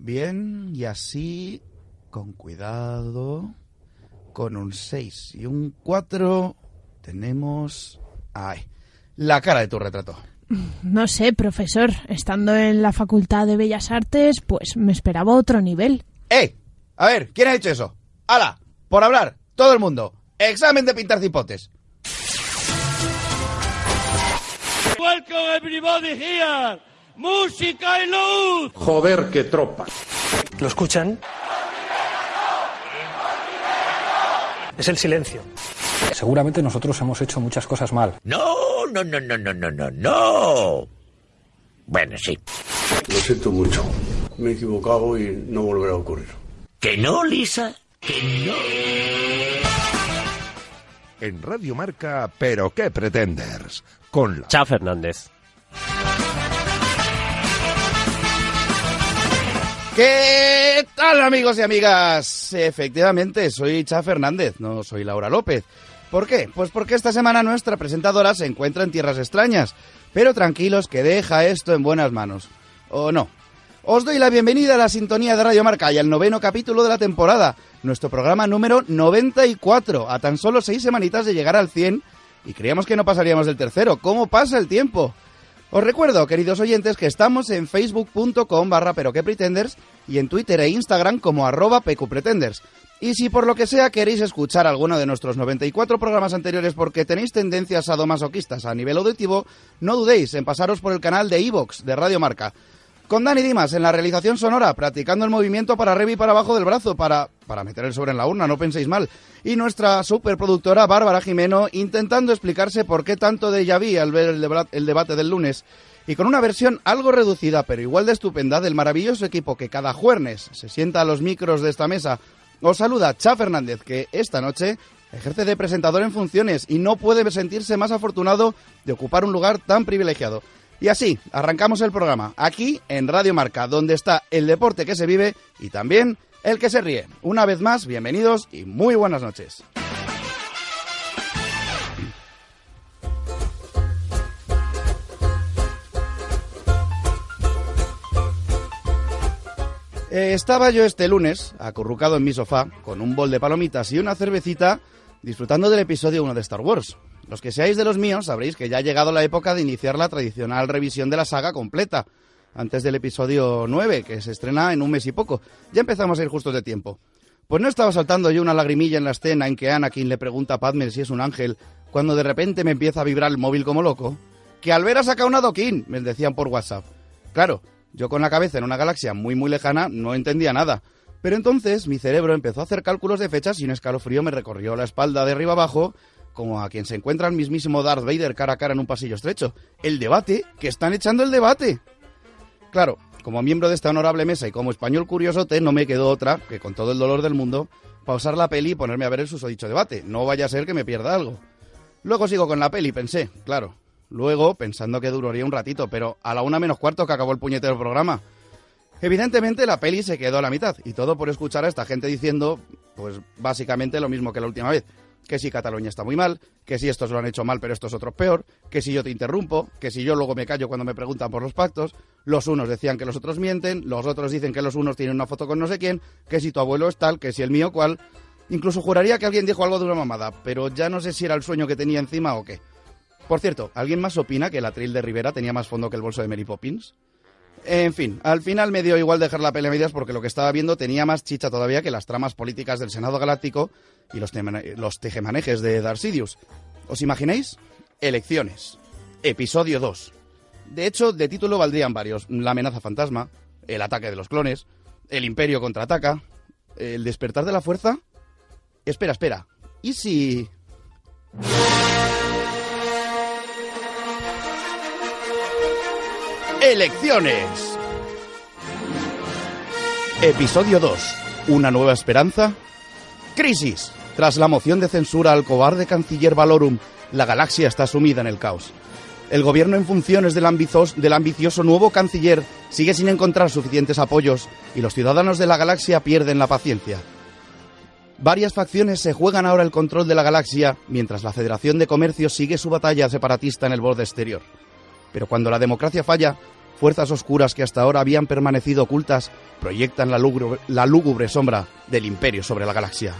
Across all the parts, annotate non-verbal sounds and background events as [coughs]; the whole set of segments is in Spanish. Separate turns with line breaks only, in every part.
Bien, y así, con cuidado, con un 6 y un 4, tenemos... ¡Ay! La cara de tu retrato.
No sé, profesor. Estando en la Facultad de Bellas Artes, pues me esperaba otro nivel.
¡Eh! A ver, ¿quién ha hecho eso? ¡Hala! Por hablar, todo el mundo. Examen de pintar cipotes.
Welcome everybody here. Música y luz.
Joder, qué tropa.
¿Lo escuchan? Es el silencio.
Seguramente nosotros hemos hecho muchas cosas mal.
No, no, no, no, no, no, no, no. Bueno, sí.
Lo siento mucho. Me he equivocado y no volverá a ocurrir.
¿Que no, Lisa? ¿Que no?
En Radio Marca, ¿pero qué pretenders? Con la...
Chao, Fernández.
¿Qué tal amigos y amigas? Efectivamente, soy Cha Fernández, no soy Laura López. ¿Por qué? Pues porque esta semana nuestra presentadora se encuentra en tierras extrañas. Pero tranquilos que deja esto en buenas manos. ¿O no? Os doy la bienvenida a la sintonía de Radio Marca y al noveno capítulo de la temporada, nuestro programa número 94, a tan solo seis semanitas de llegar al 100 y creíamos que no pasaríamos del tercero. ¿Cómo pasa el tiempo? Os recuerdo, queridos oyentes, que estamos en facebook.com barra pero que pretenders y en Twitter e Instagram como arroba pqpretenders. Y si por lo que sea queréis escuchar alguno de nuestros 94 programas anteriores porque tenéis tendencias sadomasoquistas a nivel auditivo, no dudéis en pasaros por el canal de iVox de Radio Marca. Con Dani Dimas en la realización sonora, practicando el movimiento para arriba y para abajo del brazo para, para meter el sobre en la urna, no penséis mal. Y nuestra superproductora Bárbara Jimeno intentando explicarse por qué tanto de vu al ver el debate del lunes. Y con una versión algo reducida, pero igual de estupenda, del maravilloso equipo que cada jueves se sienta a los micros de esta mesa, os saluda Cha Fernández, que esta noche ejerce de presentador en funciones y no puede sentirse más afortunado de ocupar un lugar tan privilegiado. Y así, arrancamos el programa, aquí en Radio Marca, donde está el deporte que se vive y también el que se ríe. Una vez más, bienvenidos y muy buenas noches. Eh, estaba yo este lunes, acurrucado en mi sofá, con un bol de palomitas y una cervecita, disfrutando del episodio 1 de Star Wars. Los que seáis de los míos sabréis que ya ha llegado la época de iniciar la tradicional revisión de la saga completa, antes del episodio 9, que se estrena en un mes y poco. Ya empezamos a ir justos de tiempo. Pues no estaba saltando yo una lagrimilla en la escena en que Anakin le pregunta a Padme si es un ángel, cuando de repente me empieza a vibrar el móvil como loco. Que al ver ha sacado una Doquín, me decían por WhatsApp. Claro, yo con la cabeza en una galaxia muy muy lejana no entendía nada. Pero entonces mi cerebro empezó a hacer cálculos de fechas y un escalofrío me recorrió la espalda de arriba abajo, como a quien se encuentra el mismísimo Darth Vader cara a cara en un pasillo estrecho. El debate, que están echando el debate. Claro, como miembro de esta honorable mesa y como español curiosote, no me quedó otra que con todo el dolor del mundo pausar la peli y ponerme a ver el susodicho debate. No vaya a ser que me pierda algo. Luego sigo con la peli, pensé, claro. Luego, pensando que duraría un ratito, pero a la una menos cuarto que acabó el puñetero programa. Evidentemente la peli se quedó a la mitad, y todo por escuchar a esta gente diciendo, pues básicamente lo mismo que la última vez. Que si Cataluña está muy mal, que si estos lo han hecho mal pero estos otros peor, que si yo te interrumpo, que si yo luego me callo cuando me preguntan por los pactos, los unos decían que los otros mienten, los otros dicen que los unos tienen una foto con no sé quién, que si tu abuelo es tal, que si el mío cual. Incluso juraría que alguien dijo algo de una mamada, pero ya no sé si era el sueño que tenía encima o qué. Por cierto, ¿alguien más opina que el atril de Rivera tenía más fondo que el bolso de Mary Poppins? En fin, al final me dio igual dejar la pelea medias porque lo que estaba viendo tenía más chicha todavía que las tramas políticas del Senado Galáctico y los, los tejemanejes de Darth Sidious. ¿Os imagináis? Elecciones. Episodio 2. De hecho, de título valdrían varios. La amenaza fantasma, el ataque de los clones, el imperio contraataca, el despertar de la fuerza. Espera, espera. ¿Y si... Elecciones. Episodio 2. Una nueva esperanza. Crisis. Tras la moción de censura al cobarde canciller Valorum, la galaxia está sumida en el caos. El gobierno en funciones del, del ambicioso nuevo canciller sigue sin encontrar suficientes apoyos y los ciudadanos de la galaxia pierden la paciencia. Varias facciones se juegan ahora el control de la galaxia mientras la Federación de Comercio sigue su batalla separatista en el borde exterior. Pero cuando la democracia falla, fuerzas oscuras que hasta ahora habían permanecido ocultas proyectan la lúgubre, sombra del imperio sobre la galaxia.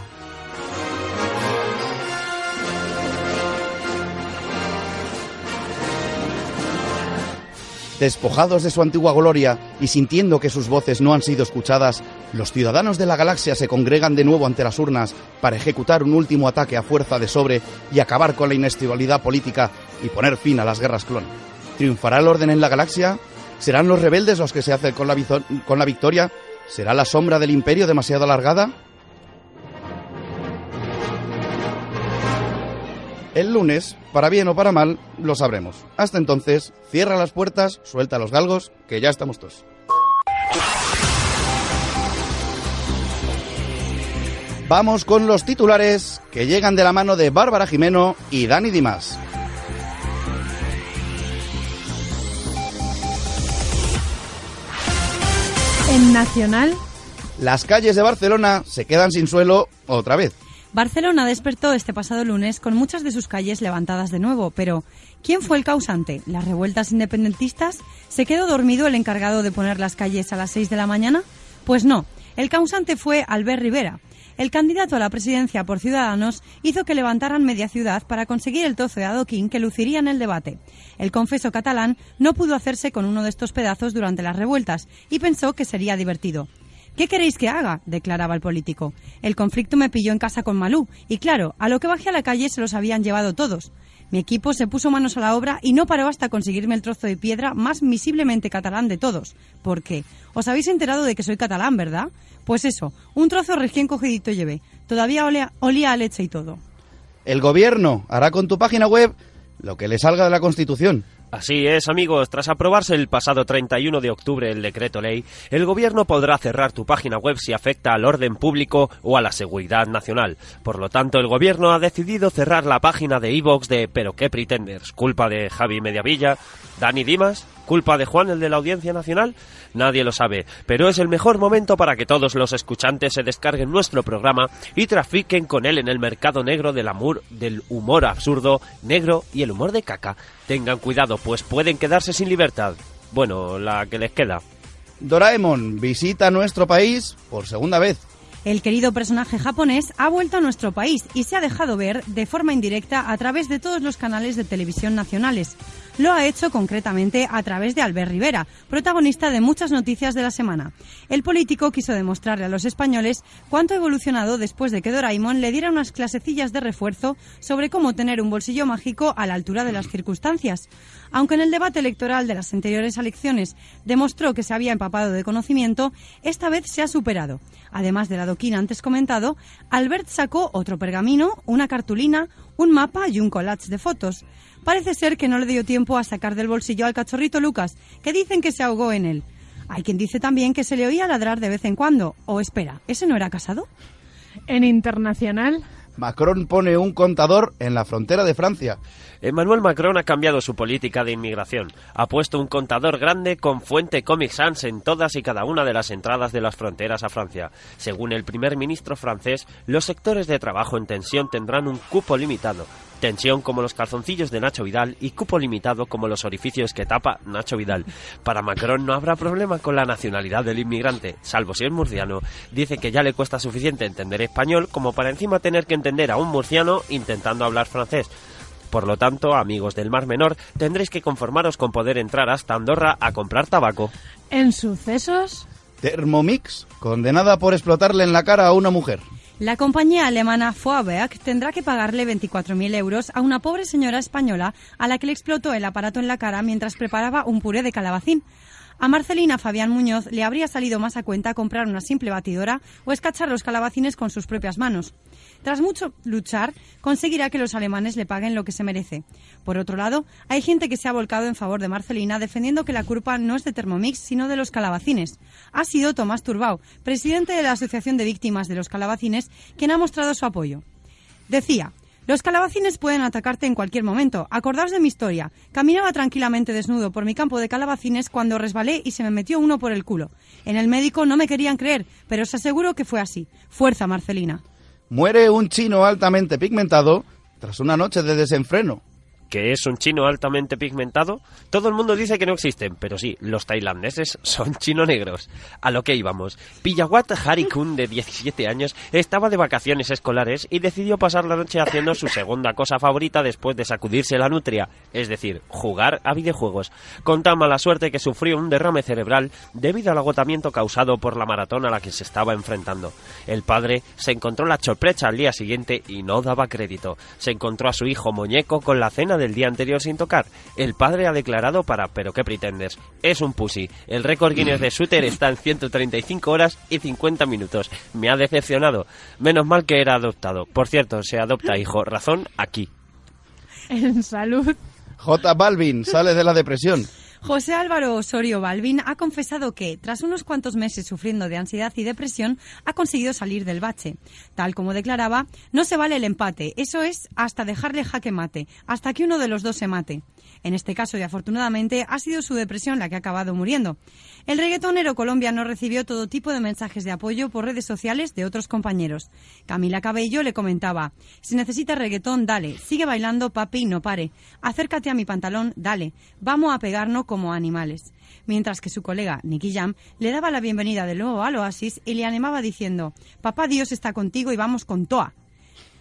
Despojados de su antigua gloria y sintiendo que sus voces no han sido escuchadas, los ciudadanos de la galaxia se congregan de nuevo ante las urnas para ejecutar un último ataque a fuerza de sobre y acabar con la inestabilidad política y poner fin a las guerras clon. ¿Triunfará el orden en la galaxia? ¿Serán los rebeldes los que se hacen con la, con la victoria? ¿Será la sombra del imperio demasiado alargada? El lunes, para bien o para mal, lo sabremos. Hasta entonces, cierra las puertas, suelta los galgos, que ya estamos todos. Vamos con los titulares que llegan de la mano de Bárbara Jimeno y Dani Dimas.
En Nacional,
Las calles de Barcelona se quedan sin suelo otra vez.
Barcelona despertó este pasado lunes con muchas de sus calles levantadas de nuevo, pero ¿quién fue el causante? ¿Las revueltas independentistas? ¿Se quedó dormido el encargado de poner las calles a las 6 de la mañana? Pues no, el causante fue Albert Rivera. El candidato a la presidencia por Ciudadanos hizo que levantaran media ciudad para conseguir el trozo de adoquín que luciría en el debate. El confeso catalán no pudo hacerse con uno de estos pedazos durante las revueltas y pensó que sería divertido. ¿Qué queréis que haga? declaraba el político. El conflicto me pilló en casa con Malú y claro, a lo que bajé a la calle se los habían llevado todos. Mi equipo se puso manos a la obra y no paró hasta conseguirme el trozo de piedra más visiblemente catalán de todos. ¿Por qué? Os habéis enterado de que soy catalán, ¿verdad? Pues eso, un trozo recién cogidito llevé. Todavía olía, olía a leche y todo.
El gobierno hará con tu página web lo que le salga de la Constitución.
Así es, amigos. Tras aprobarse el pasado 31 de octubre el decreto ley, el gobierno podrá cerrar tu página web si afecta al orden público o a la seguridad nacional. Por lo tanto, el gobierno ha decidido cerrar la página de iVox de Pero qué pretenders, culpa de Javi Mediavilla, Dani Dimas, culpa de Juan el de la Audiencia Nacional. Nadie lo sabe, pero es el mejor momento para que todos los escuchantes se descarguen nuestro programa y trafiquen con él en el mercado negro del amor, del humor absurdo, negro y el humor de caca. Tengan cuidado, pues pueden quedarse sin libertad. Bueno, la que les queda.
Doraemon visita nuestro país por segunda vez.
El querido personaje japonés ha vuelto a nuestro país y se ha dejado ver de forma indirecta a través de todos los canales de televisión nacionales. Lo ha hecho concretamente a través de Albert Rivera, protagonista de muchas noticias de la semana. El político quiso demostrarle a los españoles cuánto ha evolucionado después de que Doraemon le diera unas clasecillas de refuerzo sobre cómo tener un bolsillo mágico a la altura de las circunstancias. Aunque en el debate electoral de las anteriores elecciones demostró que se había empapado de conocimiento, esta vez se ha superado. Además del adoquín antes comentado, Albert sacó otro pergamino, una cartulina, un mapa y un collage de fotos. Parece ser que no le dio tiempo a sacar del bolsillo al cachorrito Lucas, que dicen que se ahogó en él. Hay quien dice también que se le oía ladrar de vez en cuando. O espera, ¿ese no era casado?
en Internacional,
Macron pone un contador en la frontera de Francia.
Emmanuel Macron ha cambiado su política de inmigración. Ha puesto un contador grande con fuente Comic Sans en todas y cada una de las entradas de las fronteras a Francia. Según el primer ministro francés, los sectores de trabajo en tensión tendrán un cupo limitado. Tensión como los calzoncillos de Nacho Vidal y cupo limitado como los orificios que tapa Nacho Vidal. Para Macron no habrá problema con la nacionalidad del inmigrante, salvo si es murciano. Dice que ya le cuesta suficiente entender español como para encima tener que entender a un murciano intentando hablar francés. Por lo tanto, amigos del Mar Menor, tendréis que conformaros con poder entrar hasta Andorra a comprar tabaco.
en Sucesos,
Thermomix, condenada por explotarle en la cara a una mujer.
La compañía alemana Foaberg tendrá que pagarle 24.000 euros a una pobre señora española a la que le explotó el aparato en la cara mientras preparaba un puré de calabacín. A Marcelina Fabián Muñoz le habría salido más a cuenta comprar una simple batidora o escachar los calabacines con sus propias manos. Tras mucho luchar, conseguirá que los alemanes le paguen lo que se merece. Por otro lado, hay gente que se ha volcado en favor de Marcelina defendiendo que la culpa no es de Thermomix, sino de los calabacines. Ha sido Tomás Turbao, presidente de la Asociación de Víctimas de los Calabacines, quien ha mostrado su apoyo. Decía, los calabacines pueden atacarte en cualquier momento. Acordaos de mi historia. Caminaba tranquilamente desnudo por mi campo de calabacines cuando resbalé y se me metió uno por el culo. En el médico no me querían creer, pero os aseguro que fue así. Fuerza, Marcelina.
Muere un chino altamente pigmentado tras una noche de desenfreno.
¿Que es un chino altamente pigmentado? Todo el mundo dice que no existen, pero sí, los tailandeses [laughs] son chino negros. A lo que íbamos. Piyawat Harikun, de 17 años, estaba de vacaciones escolares y decidió pasar la noche haciendo su segunda cosa favorita después de sacudirse la nutria, es decir, jugar a videojuegos. Con tan mala suerte que sufrió un derrame cerebral debido al agotamiento causado por la maratón a la que se estaba enfrentando. El padre se encontró la sorpresa al día siguiente y no daba crédito. Se encontró a su hijo muñeco con la cena del día anterior sin tocar. El padre ha declarado para ¿Pero qué pretendes? Es un pussy. El récord Guinness de Shooter está en 135 horas y 50 minutos. Me ha decepcionado. Menos mal que era adoptado. Por cierto, se adopta hijo. Razón aquí.
En salud.
J Balvin sale de la depresión.
José Álvaro Osorio Balvin ha confesado que, tras unos cuantos meses sufriendo de ansiedad y depresión, ha conseguido salir del bache. Tal como declaraba, no se vale el empate, eso es hasta dejarle jaque mate, hasta que uno de los dos se mate. En este caso, y afortunadamente, ha sido su depresión la que ha acabado muriendo. El reggaetonero colombiano recibió todo tipo de mensajes de apoyo por redes sociales de otros compañeros. Camila Cabello le comentaba, si necesitas reggaetón, dale, sigue bailando, papi, no pare. Acércate a mi pantalón, dale, vamos a pegarnos como animales. Mientras que su colega, Nicky Jam, le daba la bienvenida de nuevo al oasis y le animaba diciendo, papá Dios está contigo y vamos con Toa.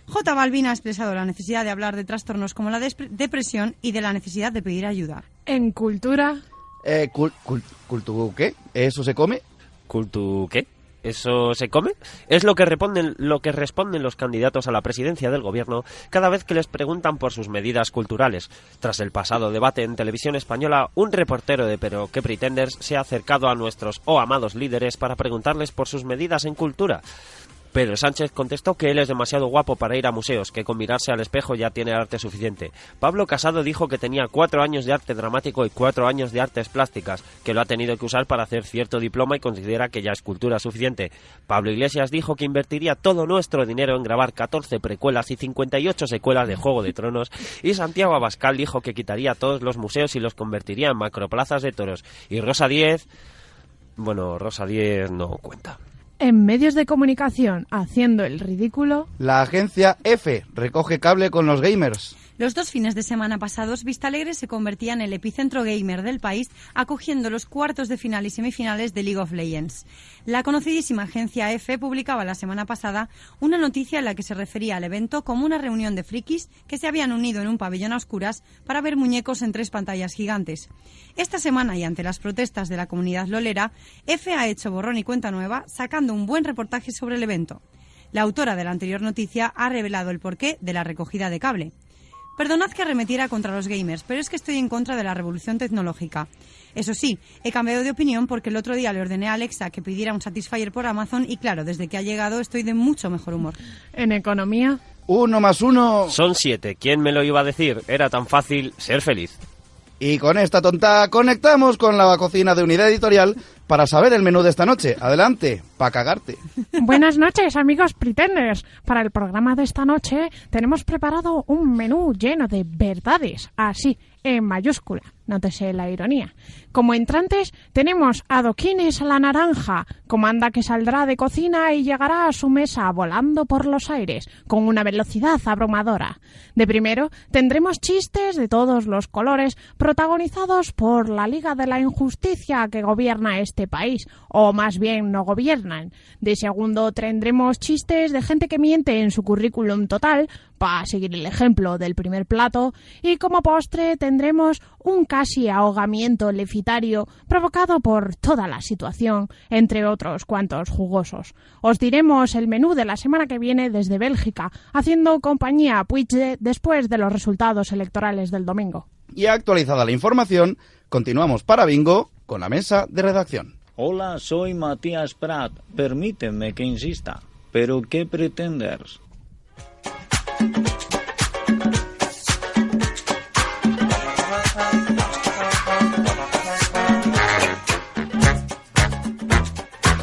J. Balvin ha expresado la necesidad de hablar de trastornos como la depresión y de la necesidad de pedir ayuda.
En cultura.
Eh, cul, cul, ¿Cultu qué? ¿Eso se come?
¿Cultu qué? ¿Eso se come? Es lo que, responden, lo que responden los candidatos a la presidencia del gobierno cada vez que les preguntan por sus medidas culturales. Tras el pasado debate en televisión española, un reportero de Pero qué Pretenders se ha acercado a nuestros o amados líderes para preguntarles por sus medidas en cultura. Pedro Sánchez contestó que él es demasiado guapo para ir a museos, que con mirarse al espejo ya tiene arte suficiente. Pablo Casado dijo que tenía cuatro años de arte dramático y cuatro años de artes plásticas, que lo ha tenido que usar para hacer cierto diploma y considera que ya es cultura suficiente. Pablo Iglesias dijo que invertiría todo nuestro dinero en grabar 14 precuelas y 58 secuelas de Juego de Tronos. Y Santiago Abascal dijo que quitaría todos los museos y los convertiría en macroplazas de toros. Y Rosa Díez... Bueno, Rosa Díez no cuenta
en medios de comunicación haciendo el ridículo.
La agencia F recoge cable con los gamers.
Los dos fines de semana pasados, Vistalegre se convertía en el epicentro gamer del país, acogiendo los cuartos de final y semifinales de League of Legends. La conocidísima agencia EFE publicaba la semana pasada una noticia en la que se refería al evento como una reunión de frikis que se habían unido en un pabellón a oscuras para ver muñecos en tres pantallas gigantes. Esta semana, y ante las protestas de la comunidad lolera, EFE ha hecho borrón y cuenta nueva, sacando un buen reportaje sobre el evento. La autora de la anterior noticia ha revelado el porqué de la recogida de cable. Perdonad que arremetiera contra los gamers, pero es que estoy en contra de la revolución tecnológica. Eso sí, he cambiado de opinión porque el otro día le ordené a Alexa que pidiera un Satisfyer por Amazon y claro, desde que ha llegado estoy de mucho mejor humor.
En economía.
Uno más uno.
Son siete. ¿Quién me lo iba a decir? Era tan fácil ser feliz.
Y con esta tonta conectamos con la cocina de Unidad Editorial para saber el menú de esta noche. Adelante, para cagarte.
Buenas noches, amigos pretenders. Para el programa de esta noche tenemos preparado un menú lleno de verdades, así, en mayúscula. Nótese la ironía. Como entrantes tenemos adoquines a la naranja, comanda que saldrá de cocina y llegará a su mesa volando por los aires, con una velocidad abrumadora. De primero tendremos chistes de todos los colores, protagonizados por la Liga de la Injusticia que gobierna este país, o más bien no gobiernan. De segundo tendremos chistes de gente que miente en su currículum total, para seguir el ejemplo del primer plato, y como postre tendremos un casi ahogamiento lefitario provocado por toda la situación, entre otros cuantos jugosos. Os diremos el menú de la semana que viene desde Bélgica, haciendo compañía a Puigde después de los resultados electorales del domingo.
Y actualizada la información, continuamos para Bingo con la mesa de redacción.
Hola, soy Matías Prat. Permíteme que insista. ¿Pero qué pretendes?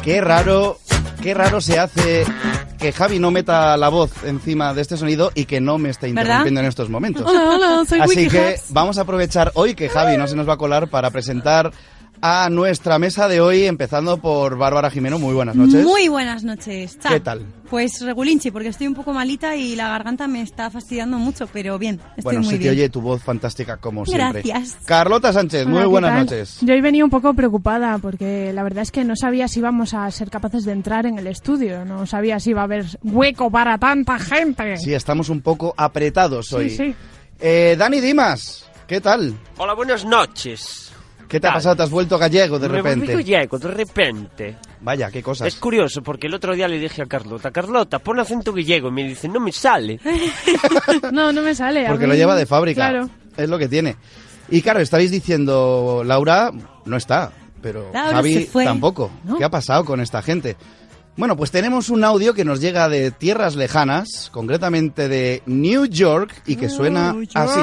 Qué raro, qué raro se hace que Javi no meta la voz encima de este sonido y que no me esté interrumpiendo en estos momentos.
Hola, hola, soy
Así
Wiki
que vamos a aprovechar hoy que Javi no se nos va a colar para presentar a nuestra mesa de hoy, empezando por Bárbara Jimeno. Muy buenas noches.
Muy buenas noches. Cha.
¿Qué tal?
Pues regulinchi, porque estoy un poco malita y la garganta me está fastidiando mucho, pero bien, estoy
bueno,
muy
se te
bien.
oye tu voz fantástica como siempre.
Gracias.
Carlota Sánchez, muy
Hola, ¿qué
buenas noches.
Yo hoy venía un poco preocupada porque la verdad es que no sabía si íbamos a ser capaces de entrar en el estudio. No sabía si iba a haber hueco para tanta gente.
Sí, estamos un poco apretados hoy.
sí.
Eh, Dani Dimas, ¿qué tal?
Hola, buenas noches.
¿Qué te ha pasado? ¿Te has vuelto gallego de
Me
repente?
volví gallego, de repente.
Vaya, qué cosas.
Es curioso porque el otro día le dije a Carlota, Carlota, pon acento gallego. Y me dice, no me sale. [laughs] [laughs]
No, no me sale. a
Porque
mí-
lo lleva de fábrica.
Claro.
Es lo que tiene. Y claro, estáis diciendo, Laura no está, pero
Laura
Javi
se fue.
tampoco.
¿No?
¿Qué ha pasado con esta gente? Bueno, pues tenemos un audio que nos llega de tierras lejanas, concretamente de New York, y que suena así.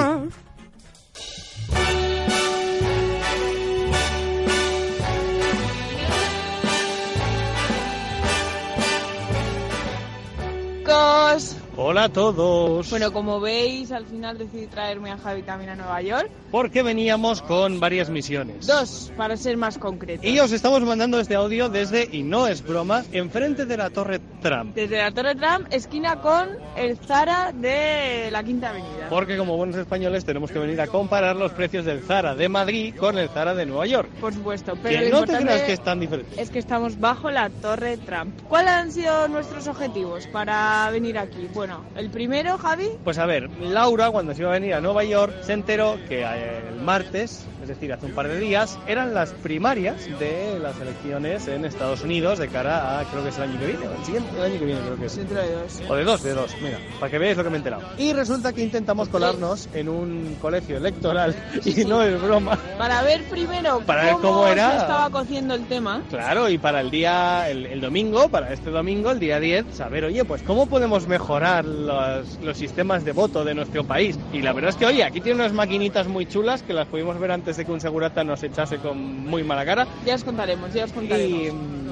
Chicos.
Hola a todos.
Bueno, como veis, al final decidí traerme a Javi también a Nueva York.
Porque veníamos con varias misiones.
Dos, para ser más concretos.
Y os estamos mandando este audio desde, y no es broma, enfrente de la Torre Trump.
Desde la Torre Trump, esquina con el Zara de la Quinta Avenida.
Porque como buenos españoles tenemos que venir a comparar los precios del Zara de Madrid con el Zara de Nueva York.
Por supuesto, pero
Que
lo
no te creas que es tan diferente.
es que estamos bajo la Torre Trump. ¿Cuáles han sido nuestros objetivos para venir aquí? Bueno, el primero, Javi,
Pues a ver, Laura cuando se iba a venir a Nueva York se enteró que eh, el martes, es decir, hace un par de días, eran las primarias de las elecciones en Estados Unidos de cara a, creo que es el año que viene, o el siguiente, el año que viene creo que es.
dentro de dos.
O de dos, de dos, mira, para que veáis lo que me he enterado. Y resulta que intentamos colarnos en un colegio electoral, y no es broma.
Para ver primero
Para ver cómo era.
se estaba cociendo el tema.
Claro, y para el día, el, el domingo, para este domingo, el día 10, saber, oye, pues cómo podemos mejorar los, los sistemas de voto de nuestro país. Y la verdad es que, oye, aquí tiene unas maquinitas muy chulas que las pudimos ver antes de que un segurata nos echase con muy mala cara.
Ya os contaremos, ya os contaremos.
Y,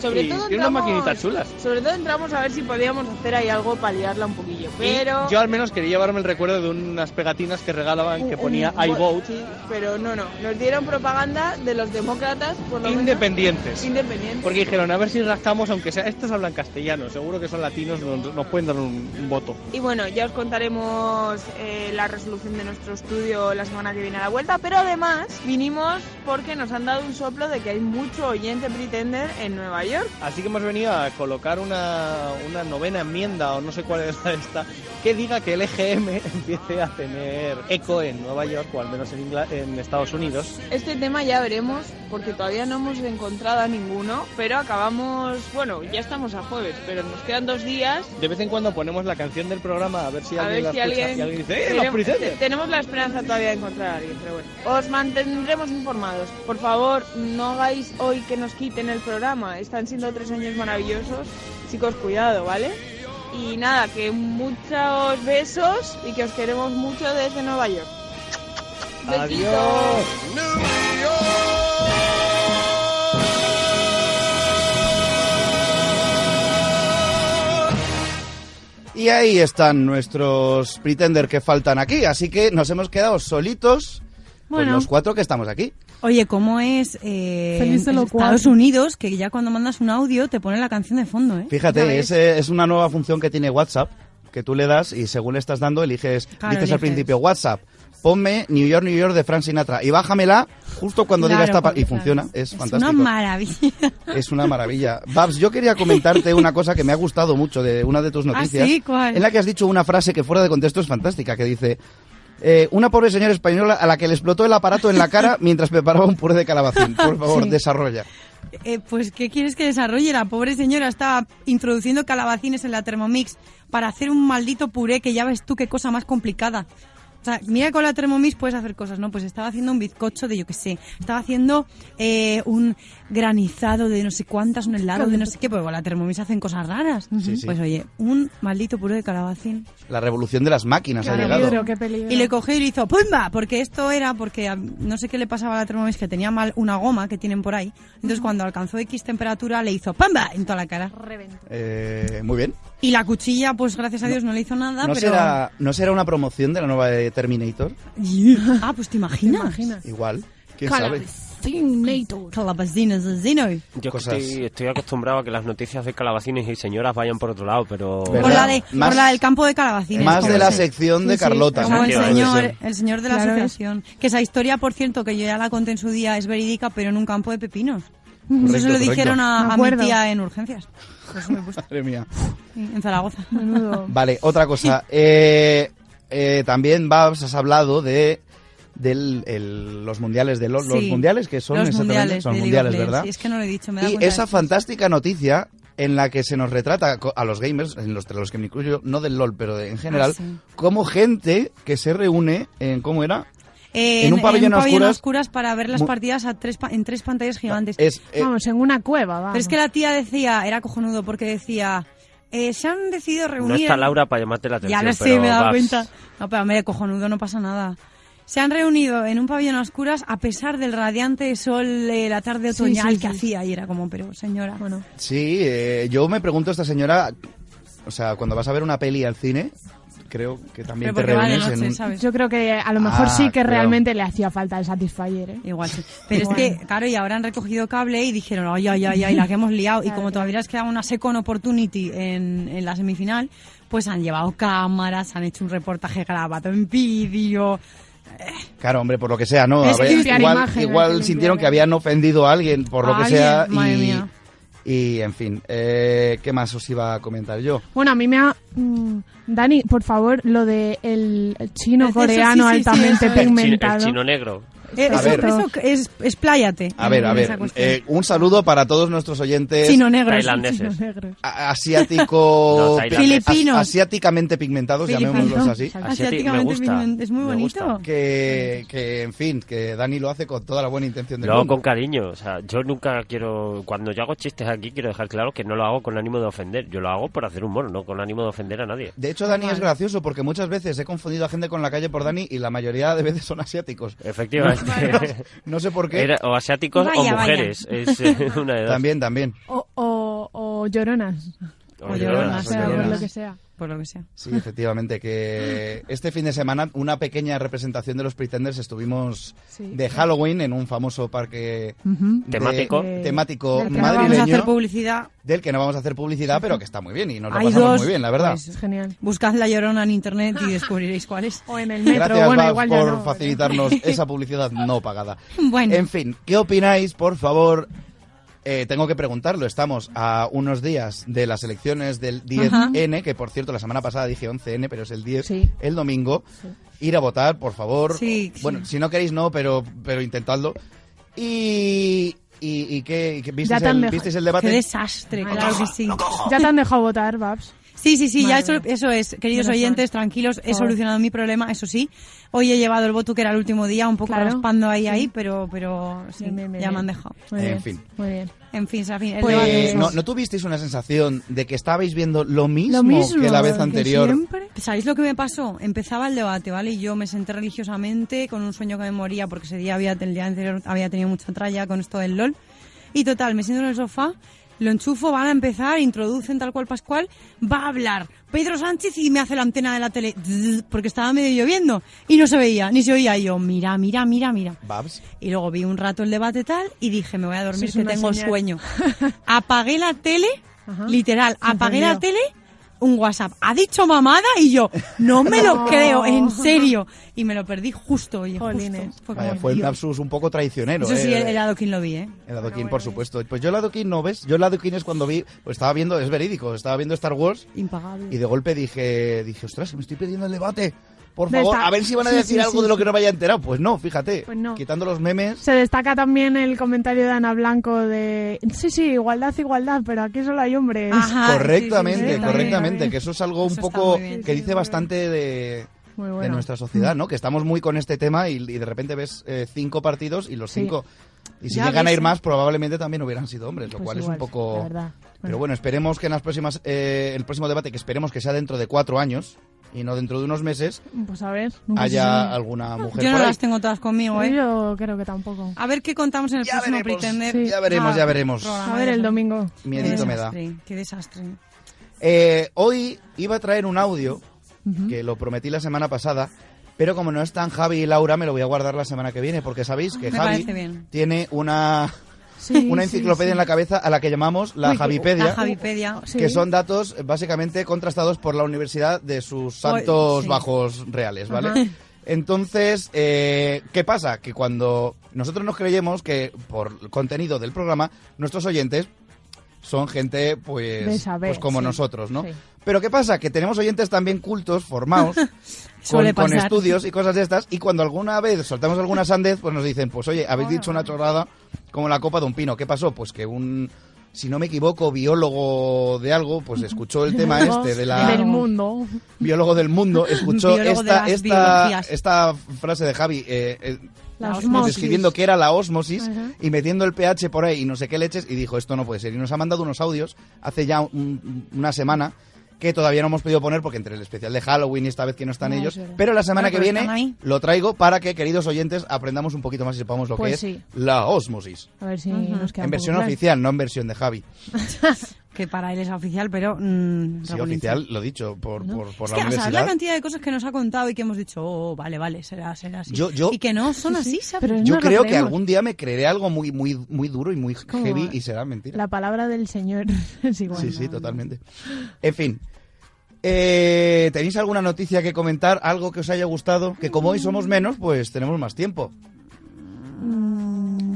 Sobre
y
todo
tiene unas
entramos-
maquinitas chulas.
Sobre todo entramos a ver si podíamos hacer ahí algo para liarla un poquillo. Pero.
Y yo al menos quería llevarme el recuerdo de unas pegatinas que regalaban que ponía
Un-
I vote.
Sí, pero no, no. Nos dieron propaganda de los demócratas, por lo menos.
Independientes.
Independientes.
Porque dijeron, a ver si rascamos, aunque sea, estos hablan castellano, seguro que son latinos, nos, nos pueden dar un, un voto.
Y bueno, ya os contaremos eh, la resolución de nuestro estudio la semana que viene a la vuelta, pero además vinimos porque nos han dado un soplo de que hay mucho oyente pretender en Nueva York.
Así que hemos venido a colocar una, una novena enmienda, o no sé cuál es esta, que diga que el EGM [laughs] empiece a tener eco en Nueva York, o al menos en, Ingla- en Estados Unidos.
Este tema ya veremos, porque todavía no hemos encontrado a ninguno, pero acabamos, bueno, ya estamos a jueves, pero nos quedan dos días.
De vez en cuando ponemos la canción del programa a ver si
A
alguien
ver
la
si
escucha
alguien...
y alguien dice, ¡eh,
Tenemos-
los pretenders!
Tenemos la esperanza todavía de encontrar a alguien, pero bueno. Os mantendremos informados. Por favor, no hagáis hoy que nos quiten el programa. Están siendo tres años maravillosos. Chicos, cuidado, ¿vale? Y nada, que muchos besos y que os queremos mucho desde Nueva York. Besitos.
¡Adiós!
Y ahí están nuestros pretender que faltan aquí, así que nos hemos quedado solitos con los cuatro que estamos aquí.
Oye, ¿cómo es eh, en Estados
cual.
Unidos que ya cuando mandas un audio te pone la canción de fondo, ¿eh?
Fíjate, es, es una nueva función que tiene WhatsApp, que tú le das y según le estás dando, eliges,
Claro,
dices al principio WhatsApp, ponme New York, New York de Frank Sinatra y bájamela justo cuando diga
Claro,
esta pa-
porque,
y
claro,
funciona, es,
Es
fantástico.
una maravilla.
Es una maravilla. Babs, yo quería comentarte una cosa que me ha gustado mucho de una de tus
¿Ah,
noticias.
sí? ¿Cuál?
En la que has dicho una frase que fuera de contexto es fantástica, que dice... eh, una pobre señora española a la que le explotó el aparato en la cara [laughs] mientras preparaba un puré de calabacín. Por favor,
Sí.
desarrolla.
Eh, pues, ¿qué quieres que desarrolle? La pobre señora estaba introduciendo calabacines en la Thermomix para hacer un maldito puré que ya ves tú qué cosa más complicada. Sea, mira con la Thermomix puedes hacer cosas, ¿no? Pues estaba haciendo un bizcocho de yo qué sé. Estaba haciendo eh, un granizado de no sé cuántas, un helado de no sé qué. Pues con la Thermomix hacen cosas raras.
Sí, sí.
Pues oye, un maldito puré de calabacín.
La revolución de las máquinas
Qué
ha llegado.
peligro, qué peligro.
Y le cogió y le hizo ¡pumba! Porque esto era porque a- no sé qué le pasaba a la Thermomix que tenía mal una goma que tienen por ahí. Entonces cuando alcanzó X temperatura le hizo ¡pumba! en toda la cara.
Eh, muy bien.
Y la cuchilla, pues gracias a Dios no le hizo nada,
¿No,
pero...
será, ¿No será una promoción de la nueva de Terminator? [laughs]
Ah, pues te imaginas.
Igual. ¿Quién sabe?
Calabacinator.
Calabacines de Zino.
Yo
Cosas.
estoy, estoy acostumbrado a que las noticias de calabacines y señoras vayan por otro lado, pero...
Por la, de,
Más-
por la del campo de calabacines.
Más de la
se-
sección de
Sí, sí,
Carlota.
Como el señor, el señor de la
Claro.
asociación. Que esa historia, por cierto, que yo ya la conté en su día, es verídica, pero en un campo de pepinos.
Correcto,
Eso se lo
correcto.
dijeron a, a mi tía en urgencias. Me puesto
Madre mía.
en Zaragoza.
Menudo.
Vale, otra cosa. Eh, eh, también, Babs, has hablado de del, el- los mundiales de los, los mundiales que son
Los
exactamente
mundiales.
son
League
mundiales verdad
Sí, es que no lo he dicho, me da
y esa
de-
fantástica noticia en la que se nos retrata a los gamers en los, entre los que me incluyo no del LOL pero de- en general
Ah, sí.
como gente que se reúne en cómo era
Eh,
en un pabellón a oscuras-
oscuras para ver las partidas a tres pa- en tres pantallas gigantes.
es eh,
Vamos, en una cueva, vamos.
Pero es que la tía decía, era cojonudo, porque decía, eh, se han decidido reunir...
No está Laura para llamarte la atención,
Ya lo sé,
pero
me he dado cuenta. No, pero hombre, cojonudo, no pasa nada. Se han reunido en un pabellón a oscuras a pesar del radiante sol de la tarde
Sí,
otoñal
sí,
que
sí.
hacía. Y era como, pero señora, bueno.
sí eh, yo me pregunto a esta señora o sea cuando vas a ver una peli al cine creo que también
Pero
te reúnes
noche,
en un-
¿sabes?
Yo creo que a lo mejor
Ah,
sí que
claro.
realmente le hacía falta el Satisfyer, ¿eh?
Igual sí. Pero es que, claro, y ahora han recogido cable y dijeron, ay, ay, ay, ay, la que hemos liado. Y como todavía les queda una second opportunity en, en la semifinal, pues han llevado cámaras, han hecho un reportaje grabado en vídeo.
Claro, hombre, por lo que sea, ¿no? A ver, igual
imagen,
igual sintieron que habían ofendido a alguien, por lo
¿A
que
alguien?
sea.
Madre
y,
mía.
Y, en fin, eh, ¿qué más os iba a comentar yo?
Bueno, a mí me ha... mm, Dani, por favor, lo de el chino coreano
sí, sí, sí,
altamente.
El chino,
pigmentado.
el chino negro.
Eh,
A
eso,
ver.
eso es, expláyate.
A ver, a ver, eh, un saludo para todos nuestros oyentes
Chino negro. sí.
Tailandeses.
Chino
asiático, [laughs]
No.
Filipinos.
as- asiáticamente pigmentados, llamémoslos
Filipinos.
así.
Asiáticamente
me gusta,
Es muy bonito.
Que, que, en fin, que Dani lo hace con toda la buena intención del
Lo hago
mundo.
con cariño, o sea, yo nunca quiero, cuando yo hago chistes aquí, quiero dejar claro que no lo hago con ánimo de ofender, yo lo hago por hacer humor, no con ánimo de ofender a nadie.
De hecho, Dani es gracioso porque muchas veces he confundido a gente con la calle por Dani y la mayoría de veces son asiáticos.
Efectivamente.
No sé por qué.
Era- o asiáticos o
Vaya, vaya.
mujeres, es [laughs] eh, una de dos.
También, también.
O, o, o lloronas.
O
O
lloronas,
lloronas,
O sea,
o
por
lloronas.
lo que sea.
Por lo que sea.
Sí, efectivamente, que este fin de semana una pequeña representación de los Pretenders estuvimos
Sí.
de Halloween en un famoso parque
Ujú.
de-
Temático.
temático
Del que
No vamos a
madrileño
hacer publicidad.
del que no vamos a hacer publicidad, pero que está muy bien y nos lo
Hay
pasamos
dos.
muy bien, la verdad.
Pues,
Genial.
buscad la llorona en internet y descubriréis cuál es. [laughs]
O en el metro,
Gracias,
bueno,
Babs,
igual ya
por
no.
facilitarnos [laughs] esa publicidad no pagada.
Bueno.
En fin, ¿qué opináis, por favor? Eh, tengo que preguntarlo. Estamos a unos días de las elecciones del 10N, que por cierto la semana pasada dije 11N, pero es el 10,
Sí.
el domingo. Ir a votar, por favor.
Sí, sí.
Bueno, si no queréis, no, pero, pero intentadlo. Y. ¿Y, y qué? y qué- ¿visteis, el, ¿Visteis el
Qué
debate?
desastre, claro que sí.
Ya te han dejado votar, Babs.
Sí, sí, sí, ya
Madre
eso,
mía.
eso es. Queridos oyentes, tranquilos, he solucionado mi problema, eso sí. Hoy he llevado el voto que era el último día, un poco
Claro,
raspando ahí,
sí.
ahí, pero, pero sí,
Bien, bien, bien,
ya me
bien.
han dejado.
Muy
En
bien.
fin.
Muy bien.
En fin, el
Pues-
debate.
Eh, ¿no, ¿No tuvisteis una sensación de que estabais viendo lo mismo,
Lo mismo
que la vez anterior?
siempre.
¿Sabéis lo que me pasó? Empezaba el debate, ¿vale? Y yo me senté religiosamente con un sueño que me moría porque ese día había, el día anterior había tenido mucha tralla con esto del LOL. Y total, me siento en el sofá, lo enchufo, van a empezar, introducen tal cual Pascual, va a hablar Pedro Sánchez y me hace la antena de la tele, porque estaba medio lloviendo y no se veía, ni se oía. Y yo, mira, mira, mira, mira.
Babs.
Y luego vi un rato el debate tal y dije, me voy a dormir
es
que tengo
señal.
sueño. [laughs] Apagué la tele,
Ajá.
literal, apagué la tele, un WhatsApp. Ha dicho mamada y yo, no me lo [laughs] creo, en serio. Y me lo perdí justo, oye,
Jolines.
justo. Fue
Vaya,
como,
fue un
Dios.
lapsus un poco traicionero.
Eso sí,
eh.
el helado quien lo vi, ¿eh?
El adoquín, por supuesto. Pues yo el adoquín no ves. Yo el adoquín es cuando vi, pues estaba viendo, es verídico, estaba viendo Star Wars
Impagable.
y de golpe dije, dije, ostras, que me estoy perdiendo el debate. Por favor, a ver si van a decir
sí,
algo
sí,
de lo que no me haya enterado. Pues no, fíjate.
Pues no.
Quitando los memes.
Se destaca también el comentario de Ana Blanco de sí, sí, igualdad, igualdad, pero aquí solo hay hombres.
Ajá,
correctamente,
sí, sí, sí,
correctamente. Que eso es algo un
Eso
poco
bien,
que dice bastante de,
Muy
de
bueno.
nuestra sociedad, ¿no? Que estamos muy con este tema y, y de repente ves eh, cinco partidos y los
Sí.
cinco... Y si
Ya
llegan a ir más, probablemente también hubieran sido hombres, lo
Pues
cual es un poco...
la verdad.
Pero bueno, esperemos que en las próximas, eh, el próximo debate, que esperemos que sea dentro de cuatro años y no dentro de unos meses,
Pues a ver. nunca
haya alguna mujer
Yo no
por ahí.
las tengo todas conmigo, ¿eh?
Yo creo que tampoco.
A ver qué contamos en el
Ya
próximo
veremos,
Pretender.
sí.
Ya veremos,
Ah,
ya veremos.
A ver el domingo.
Qué
Miedito me da.
desastre, qué desastre.
Eh, hoy iba a traer un audio, que lo prometí la semana pasada, Pero como no están Javi y Laura, me lo voy a guardar la semana que viene, porque sabéis que
Me
Javi tiene una,
Sí,
una enciclopedia
sí.
en la cabeza a la que llamamos la
Uy,
Javipedia.
La Javipedia.
que son datos eh, básicamente contrastados por la universidad de sus santos
sí.
bajos reales, ¿vale?
Ajá.
Entonces, eh, ¿qué pasa? Que cuando nosotros nos creyemos que por el contenido del programa, nuestros oyentes son gente, pues,
saber,
pues como nosotros, ¿no? Pero ¿qué pasa? Que tenemos oyentes también cultos, formados, [laughs] con, estudios y cosas de estas, y cuando alguna vez soltamos alguna sandez, pues nos dicen, pues oye, habéis dicho una chorrada como la copa de un pino. ¿Qué pasó? Pues que un, si no me equivoco, biólogo de algo, pues escuchó el tema este de la...
Del mundo.
Biólogo del mundo, escuchó esta, esta, esta frase de Javi, eh, eh,
La
La
osmosis.
describiendo que era la osmosis y metiendo el pH por ahí y no sé qué leches y dijo esto no puede ser y nos ha mandado unos audios hace ya un- una semana que todavía no hemos podido poner porque entre el especial de Halloween y esta vez que no están
No,
ellos
es
pero la semana
Bueno,
que viene lo traigo para que queridos oyentes aprendamos un poquito más y sepamos lo
Pues
que es
sí.
la osmosis.
A ver si nos queda
en versión oficial no en versión de Javi [laughs]
Que para él es oficial, pero... mm,
sí
regulinchi.
oficial lo dicho por,
¿no?
por, por
es
la
que, o sea,
universidad
la cantidad de cosas que nos ha contado y que hemos dicho, oh, vale, vale, será, será así.
Yo- yo-
y que no son así, ¿sabes?
Pero
yo creo que algún día me creeré algo muy muy muy duro y muy heavy y será mentira
La palabra del Señor [laughs] es igual.
Sí, sí,
¿no?
totalmente. En fin. Eh, ¿Tenéis alguna noticia que comentar? ¿Algo que os haya gustado? Que como hoy somos menos, pues tenemos más tiempo.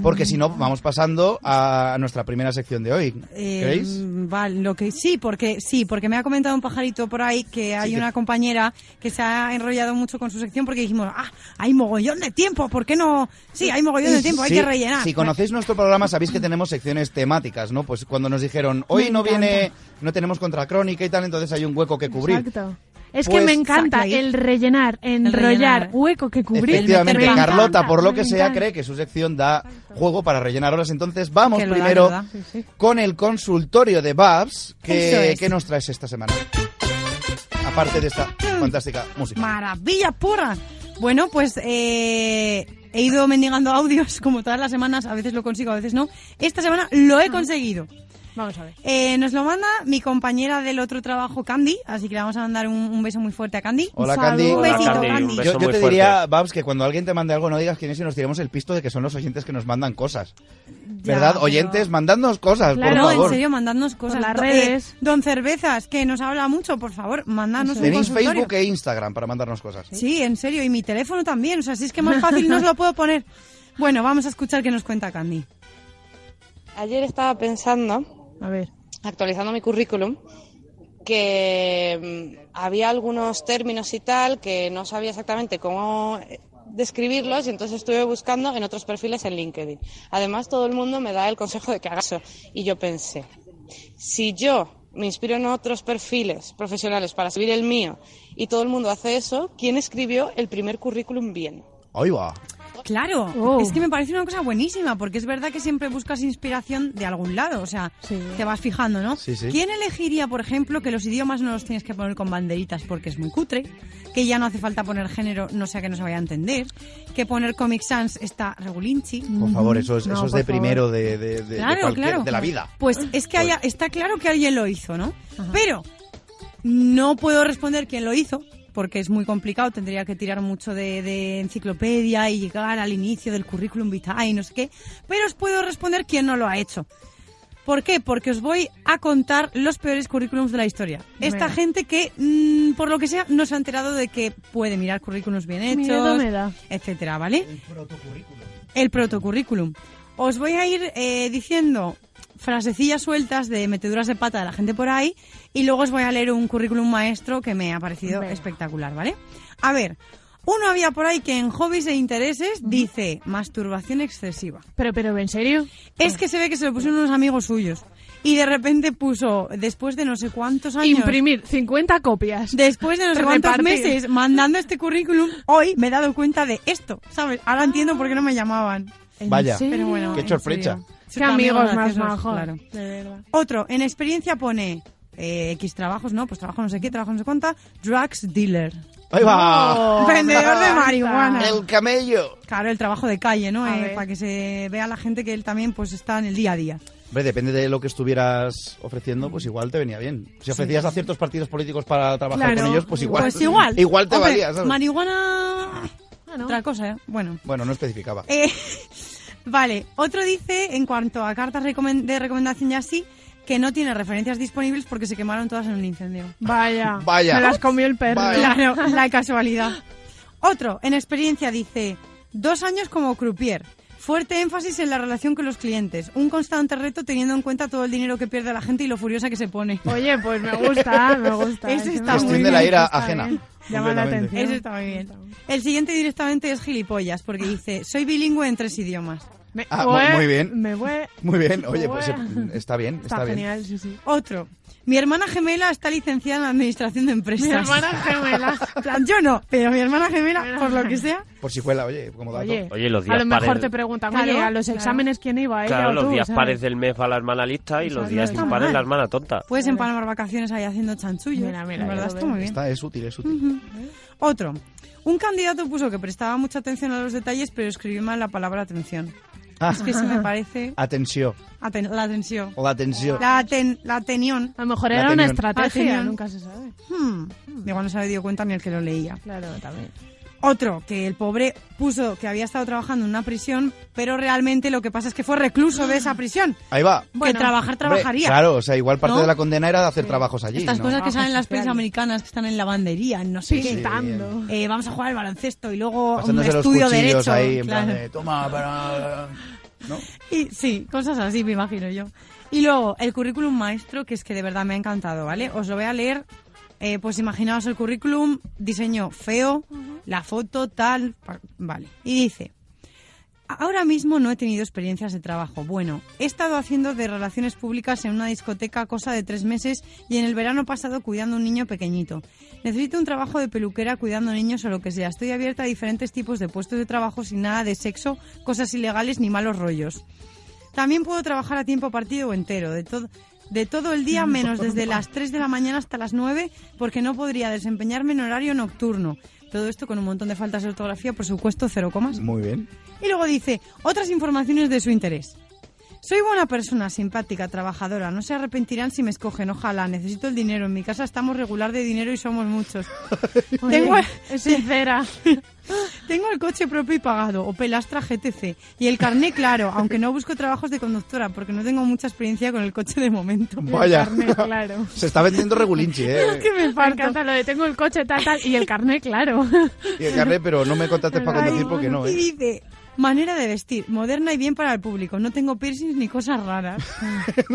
Porque si no, vamos pasando a nuestra primera sección de hoy.
Eh,
¿Queréis?
mm, Vale, lo que sí, porque sí, porque me ha comentado un pajarito por ahí que hay una compañera que se ha enrollado mucho con su sección porque dijimos, ah, hay mogollón de tiempo, ¿por qué no? Sí, hay mogollón de tiempo, hay que rellenar.
Si conocéis nuestro programa, sabéis que tenemos secciones temáticas, ¿no? Pues cuando nos dijeron, hoy
Me
no
encanta.
viene, no tenemos contracrónica y tal, entonces hay un hueco que cubrir.
Exacto. Es
Pues-
que me encanta
Exacto, ahí.
el rellenar, enrollar,
rellenar.
hueco que cubrir.
Efectivamente,
Me encanta,
Carlota, por lo que sea,
encanta.
cree que su sección da juego para rellenar horas. Entonces, vamos primero
que lo da.
Sí, sí.
con el consultorio de Babs. Que,
es.
¿Qué nos traes esta semana? Aparte de esta fantástica música.
Maravilla pura. Bueno, pues eh, he ido mendigando audios [laughs] como todas las semanas, a veces lo consigo, a veces no. Esta semana lo he conseguido.
Vamos a ver.
Eh, nos lo manda mi compañera del otro trabajo, Candy, así que le vamos a mandar un, un beso muy fuerte a Candy.
Hola. Candy.
Un
Hola,
besito,
Candy,
Candy.
un beso
Yo, yo
muy
te
fuerte.
diría, Babs, que cuando alguien te mande algo no digas quién es y nos tiremos el pisto de que son los oyentes que nos mandan cosas.
Ya,
¿Verdad?
pero-
Oyentes, mandadnos cosas,
Claro,
por
no,
favor.
en serio, mandadnos cosas.
Por las
Do-
redes.
eh, don Cervezas, que nos habla mucho, por favor, mandadnos un
Tenéis. Facebook e Instagram para mandarnos cosas.
Sí, en serio, y mi teléfono también. O sea, si es que más fácil no os lo puedo poner. Bueno, vamos a escuchar qué nos cuenta Candy.
Ayer estaba pensando,
A ver.
actualizando mi currículum, que mm, había algunos términos y tal que no sabía exactamente cómo eh, describirlos y entonces estuve buscando en otros perfiles en LinkedIn. Además, todo el mundo me da el consejo de que haga eso. Y yo pensé, si yo me inspiro en otros perfiles profesionales para escribir el mío y todo el mundo hace eso, ¿quién escribió el primer currículum bien?
Ahí va.
Claro,
Oh.
es que me parece una cosa buenísima, porque es verdad que siempre buscas inspiración de algún lado, o sea,
Sí.
te vas fijando, ¿no?
Sí, sí.
¿Quién elegiría, por ejemplo, que los idiomas no los tienes que poner con banderitas porque es muy cutre? Que ya no hace falta poner género, no sea que no se vaya a entender. Que poner Comic Sans está regulinchi.
Por favor, eso es,
No,
eso es
por
de
favor.
primero de, de- de- de
Claro,
cualquier-
claro.
de la vida.
Pues es que haya, está claro que alguien lo hizo, ¿no? Pero no puedo responder quién lo hizo, porque es muy complicado, tendría que tirar mucho de, de enciclopedia y llegar al inicio del currículum vitae y no sé qué, pero os puedo responder quién no lo ha hecho. ¿Por qué? Porque os voy a contar los peores currículums de la historia. Esta gente que, mm, por lo que sea, no se ha enterado de que puede mirar currículums bien hechos,
Miedo me da.
etcétera, ¿vale? El protocurrículum. Os voy a ir eh, diciendo frasecillas sueltas de meteduras de pata de la gente por ahí y luego os voy a leer un currículum maestro que me ha parecido
Venga.
espectacular, ¿vale? A ver, uno había por ahí que en hobbies e intereses dice masturbación excesiva.
Pero, pero, ¿en serio?
Es que se ve que se lo pusieron unos amigos suyos y de repente puso, después de no sé cuántos años...
Imprimir 50 copias.
Después de no sé cuántos
Repartir.
meses mandando este currículum, hoy me he dado cuenta de esto, ¿sabes? Ahora entiendo por qué no me llamaban.
¿En
Vaya,
serio?
Pero bueno,
qué
en
sorpresa.
Qué amigos más majos.
claro.
De verdad.
Otro, en experiencia pone eh, X trabajos, ¿no? Pues trabajo no sé qué, trabajo no sé cuánta. Drugs dealer.
Ahí va.
Oh,
Vendedor
me
de marihuana.
El camello.
Claro, el trabajo de calle, ¿no? Eh, para que se vea la gente que él también pues está en el día a día.
Hombre, depende de lo que estuvieras ofreciendo, pues igual te venía bien. Si ofrecías a ciertos partidos políticos para trabajar
Claro.
con ellos, pues igual.
Pues igual.
igual te
Hombre,
valía, ¿sabes?
Marihuana... Otra cosa, ¿eh? Bueno.
Bueno, no especificaba.
Eh, vale, otro dice, en cuanto a cartas de recomendación y así, que no tiene referencias disponibles porque se quemaron todas en un incendio.
Vaya.
Vaya.
Me las comió el perro.
Claro, la casualidad. Otro, en experiencia, dice, dos años como croupier. Fuerte énfasis en la relación con los clientes. Un constante reto teniendo en cuenta todo el dinero que pierde la gente y lo furiosa que se pone.
Oye, pues me gusta, me [laughs] gusta.
Ese está
Gestión
muy
de
bien.
la ira ajena.
bien. Llama la atención.
Ese está muy bien. El siguiente directamente es gilipollas, porque dice, soy bilingüe en tres idiomas.
Me-
Ah, muy bien.
Me voy.
Muy bien, oye, pues está bien, está,
Está
bien.
genial, sí, sí.
Otro, mi hermana gemela está licenciada en administración de empresas.
Mi hermana gemela.
Plan, [laughs] Yo no, pero mi hermana gemela, por lo que sea.
Por si cuela, oye, como dato.
Oye,
Oye, los
a
días
lo mejor
pares-
te preguntan,
Claro,
a los
claro.
exámenes quién iba, ella
Claro,
o
los
tú,
días
¿sabes?
pares del mes va la hermana lista y
Eso
los días impares la hermana tonta.
Puedes empanar vacaciones ahí haciendo chanchullo.
Mira, mira,
verdad muy bien.
Está, es útil, es útil.
Otro. Un candidato puso que prestaba mucha atención a los detalles, pero escribió mal la palabra atención.
Ah,
Es que eso me parece
atención,
aten- la atención.
la atención.
La, aten- la atenión.
A lo mejor era una estrategia,
Atención.
nunca se sabe.
Hmm. Igual no se había dio cuenta ni el que lo leía.
Claro, también.
Otro, que el pobre puso que había estado trabajando en una prisión, pero realmente lo que pasa es que fue recluso de esa prisión.
Ahí va.
que trabajar
Hombre,
trabajaría.
claro, o sea, igual parte
¿No?
de la condena era de hacer trabajos allí.
Estas
¿no?
cosas que salen en las
social.
pelis americanas, que están en lavandería, en no sé
Sí,
qué.
Pintando.
Eh, vamos a jugar al baloncesto y luego un
Pasándose los
estudio
cuchillos
derecho.
ahí, en
claro.
plan de, toma, para... ¿No? [laughs]
Y sí, cosas así, me imagino yo. Y luego, el currículum maestro, que es que de verdad me ha encantado, ¿vale? Os lo voy a leer. Eh, pues imaginaos el currículum, diseño feo, la foto, tal, vale. Y dice, ahora mismo no he tenido experiencias de trabajo. Bueno, he estado haciendo de relaciones públicas en una discoteca cosa de tres meses y en el verano pasado cuidando a un niño pequeñito. Necesito un trabajo de peluquera cuidando niños o lo que sea. Estoy abierta a diferentes tipos de puestos de trabajo sin nada de sexo, cosas ilegales ni malos rollos. También puedo trabajar a tiempo partido o entero, de todo, de todo el día menos desde las 3 de la mañana hasta las 9, porque no podría desempeñarme en horario nocturno. Todo esto con un montón de faltas de ortografía, por supuesto, cero comas.
Muy bien.
Y luego dice, otras informaciones de su interés. Soy buena persona, simpática, trabajadora. No se arrepentirán si me escogen. Ojalá. Necesito el dinero. En mi casa estamos regular de dinero y somos muchos. [laughs]
Oye,
Tengo,
es sincera. [laughs]
tengo el coche propio y pagado, o Pelastra GTC, y el carné claro, aunque no busco trabajos de conductora, porque no tengo mucha experiencia con el coche de momento. [laughs]
Vaya.
carnet, claro.
Se está vendiendo regulinchi, ¿eh?
Es que me
Me encanta lo de tengo el coche tal, tal, y el carnet, claro.
Y el carnet, pero no me contrates para conducir porque no,
Y
¿eh?
dice, manera de vestir, moderna y bien para el público. No tengo piercings ni cosas raras.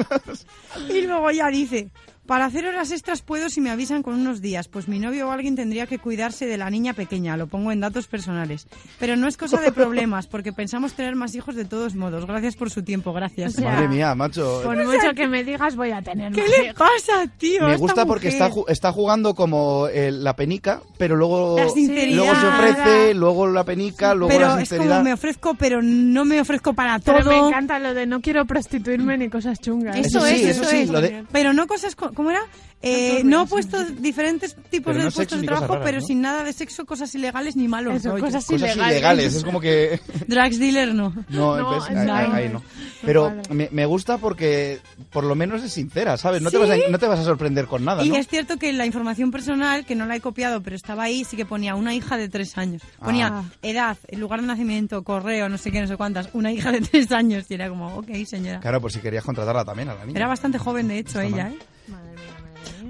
[laughs] y luego ya dice, para hacer horas extras puedo si me avisan con unos días, pues mi novio o alguien tendría que cuidarse de la niña pequeña, lo pongo en datos personales. Pero no es cosa de problemas, porque pensamos tener más hijos de todos modos. Gracias por su tiempo, gracias.
O sea,
Madre mía, macho.
Por mucho que me digas, voy a tener
¿Qué
más
le
hijos.
pasa, tío?
Me
esta
gusta porque
mujer?
está, está jugando como eh, la penica, pero luego,
La sinceridad.
luego se ofrece, luego la penica, luego
Pero
la
es
sinceridad.
como me ofrezco, pero no me ofrezco para
Pero
todo.
me encanta lo de no quiero prostituirme ni cosas chungas.
Eso,
Eso sí,
es,
eso
eso
sí,
es.
lo de-
Pero no cosas, co- ¿cómo era? Eh, no he puesto diferentes tipos
Pero
de
no
puestos de trabajo,
raras,
pero
¿no?
sin nada de sexo, cosas ilegales ni malos
Eso,
rollos.
cosas
Cosas
ilegales.
ilegales, es como que... [laughs]
Drugs dealer no.
No,
No,
pues, ahí,
no.
ahí- ahí no. Pero
Vale.
me, me gusta porque por lo menos es sincera, ¿sabes? No, te, vas a, no te vas a sorprender con nada,
Y
¿no?
es cierto que la información personal, que no la he copiado, pero estaba ahí, sí que ponía una hija de tres años. Ponía
Ah.
edad, lugar de nacimiento, correo, no sé qué, no sé cuántas. Una hija de [laughs] tres años. Y era como, ok, señora.
Claro, por si querías contratarla también a la niña.
Era bastante joven, de hecho,
Está
ella,
mal.
¿eh?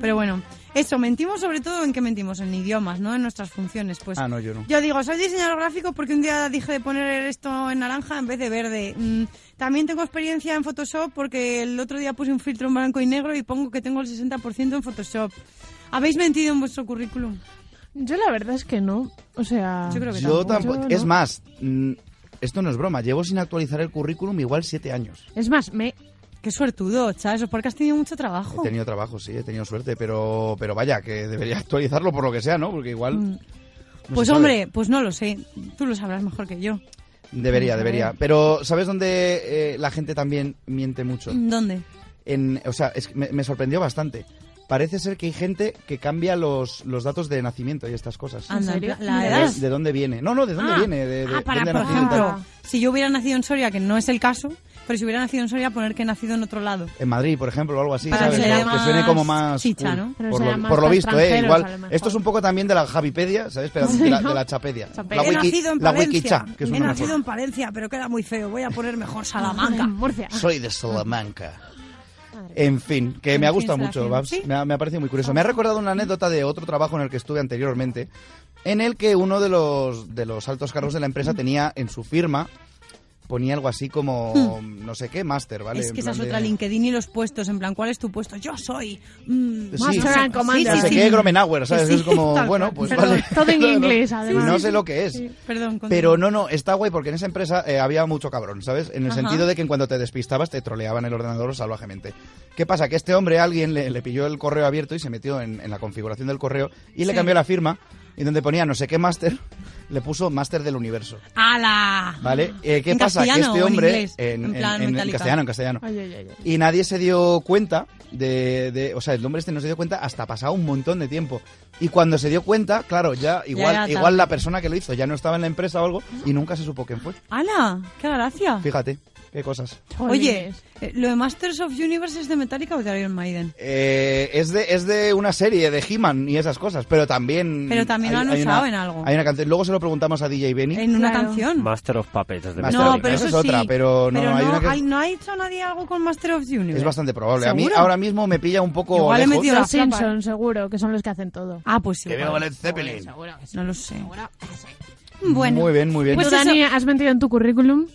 Pero bueno, eso, mentimos sobre todo en qué mentimos, en idiomas, ¿no? En nuestras funciones. Pues
Ah, no, yo no.
yo digo, soy diseñador gráfico porque un día dije de poner esto en naranja en vez de verde. Mm, también tengo experiencia en Photoshop porque el otro día puse un filtro en blanco y negro y pongo que tengo el 60% en Photoshop. ¿Habéis mentido en vuestro currículum?
Yo la verdad es que no. O sea,
Yo creo que
Yo
tampoco.
tampoco.
Yo
Es
no.
más, mm, esto no es broma. Llevo sin actualizar el currículum igual siete años.
Es más, me...
Qué suertudo, ¿sabes? Porque has tenido mucho trabajo.
He tenido trabajo, sí, he tenido suerte, pero, pero vaya, que debería [laughs] actualizarlo por lo que sea, ¿no? Porque igual...
Mm.
no
pues
sabe.
hombre, pues no lo sé. Tú lo sabrás mejor que yo.
Debería, debería. Pero ¿sabes dónde eh, la gente también miente mucho?
¿Dónde?
En, o sea, es me, me sorprendió bastante. Parece ser que hay gente que cambia los, los datos de nacimiento y estas cosas.
Anda,
serio?
la
De-
edad.
De, dónde viene? No, no, ¿de dónde
Ah,
viene? De, de-
ah, para,
dónde
por ejemplo, si yo hubiera nacido en Soria, que no es el caso, Pero si hubiera nacido en Soria, poner que he nacido en otro lado.
En Madrid, por ejemplo, o algo así,
Para
¿sabes?
que
suene como más...
chicha,
cool.
¿no?
Pero
Por lo,
más
por lo visto, ¿eh? Igual, esto es un poco también de la Javipedia, ¿sabes? Pero de, la, de la Chapedia. La
he
wiki,
nacido en
la
Palencia.
wikicha, que es
he nacido
mejor.
en Palencia, pero queda muy feo. Voy a poner mejor Salamanca.
Murcia.
Soy de Salamanca. En fin, que me ha gustado mucho. Babs.
¿Sí?
Me, ha, me ha parecido muy curioso. Me ha recordado una anécdota de otro trabajo en el que estuve anteriormente, en el que uno de los, de los altos cargos de la empresa tenía en su firma, ponía algo así como, no sé qué, máster, ¿vale?
Es que esa es
de-
otra LinkedIn y los puestos. En plan, ¿cuál es tu puesto? Yo soy. mm,
Sí.
Master and Commander.
No sé qué, Gromenauer, ¿sabes?
Sí,
es como, [laughs] bueno, pues
Pero
vale.
todo en [laughs] inglés,
Y
además.
no sé lo que es.
Perdón.
Pero no, no, está guay porque en esa empresa eh, había mucho cabrón, ¿sabes? En el
Ajá.
sentido de que en cuanto te despistabas te troleaban el ordenador salvajemente. ¿Qué pasa? Que este hombre, alguien le, le pilló el correo abierto y se metió en, en la configuración del correo y le cambió la firma y donde ponía no sé qué máster, le puso máster del universo.
¡Hala!
¿Vale? Eh, ¿Qué
¿En
pasa? Que este hombre... En,
En
en-
plan
en- en
metálica.
castellano, en castellano.
Ay, ay, ay.
Y nadie se dio cuenta de, de- O sea, el hombre este no se dio cuenta hasta pasado un montón de tiempo. Y cuando se dio cuenta, claro, ya igual,
era
igual la persona que lo hizo ya no estaba en la empresa o algo y nunca se supo quién fue.
¡Hala! ¡Qué gracia!
Fíjate, qué cosas.
Oye, eh, ¿lo de Masters of Universe es de Metallica o de Iron Maiden?
Eh, es, de, es de una serie de He-Man y esas cosas, pero también...
Pero también lo han usado en algo.
Hay una canción. Luego se lo preguntamos a DJ Benny.
En una
Claro.
canción.
Master of Puppets de
Master
No, pero
esa
eso
es otra,
sí.
pero no, hay una que-
hay- no ha hecho nadie algo con Master of the Universe.
Es bastante probable. A mí
¿Seguro?
ahora mismo me pilla un poco
Igual he
lejos.
metido la
Los. Simpsons, seguro, que son los que hacen todo.
Ah, pues sí.
Que veo Led Zeppelin.
No lo sé. Bueno.
Muy bien, muy bien.
Pues
¿Tú, Dani, has mentido en tu currículum?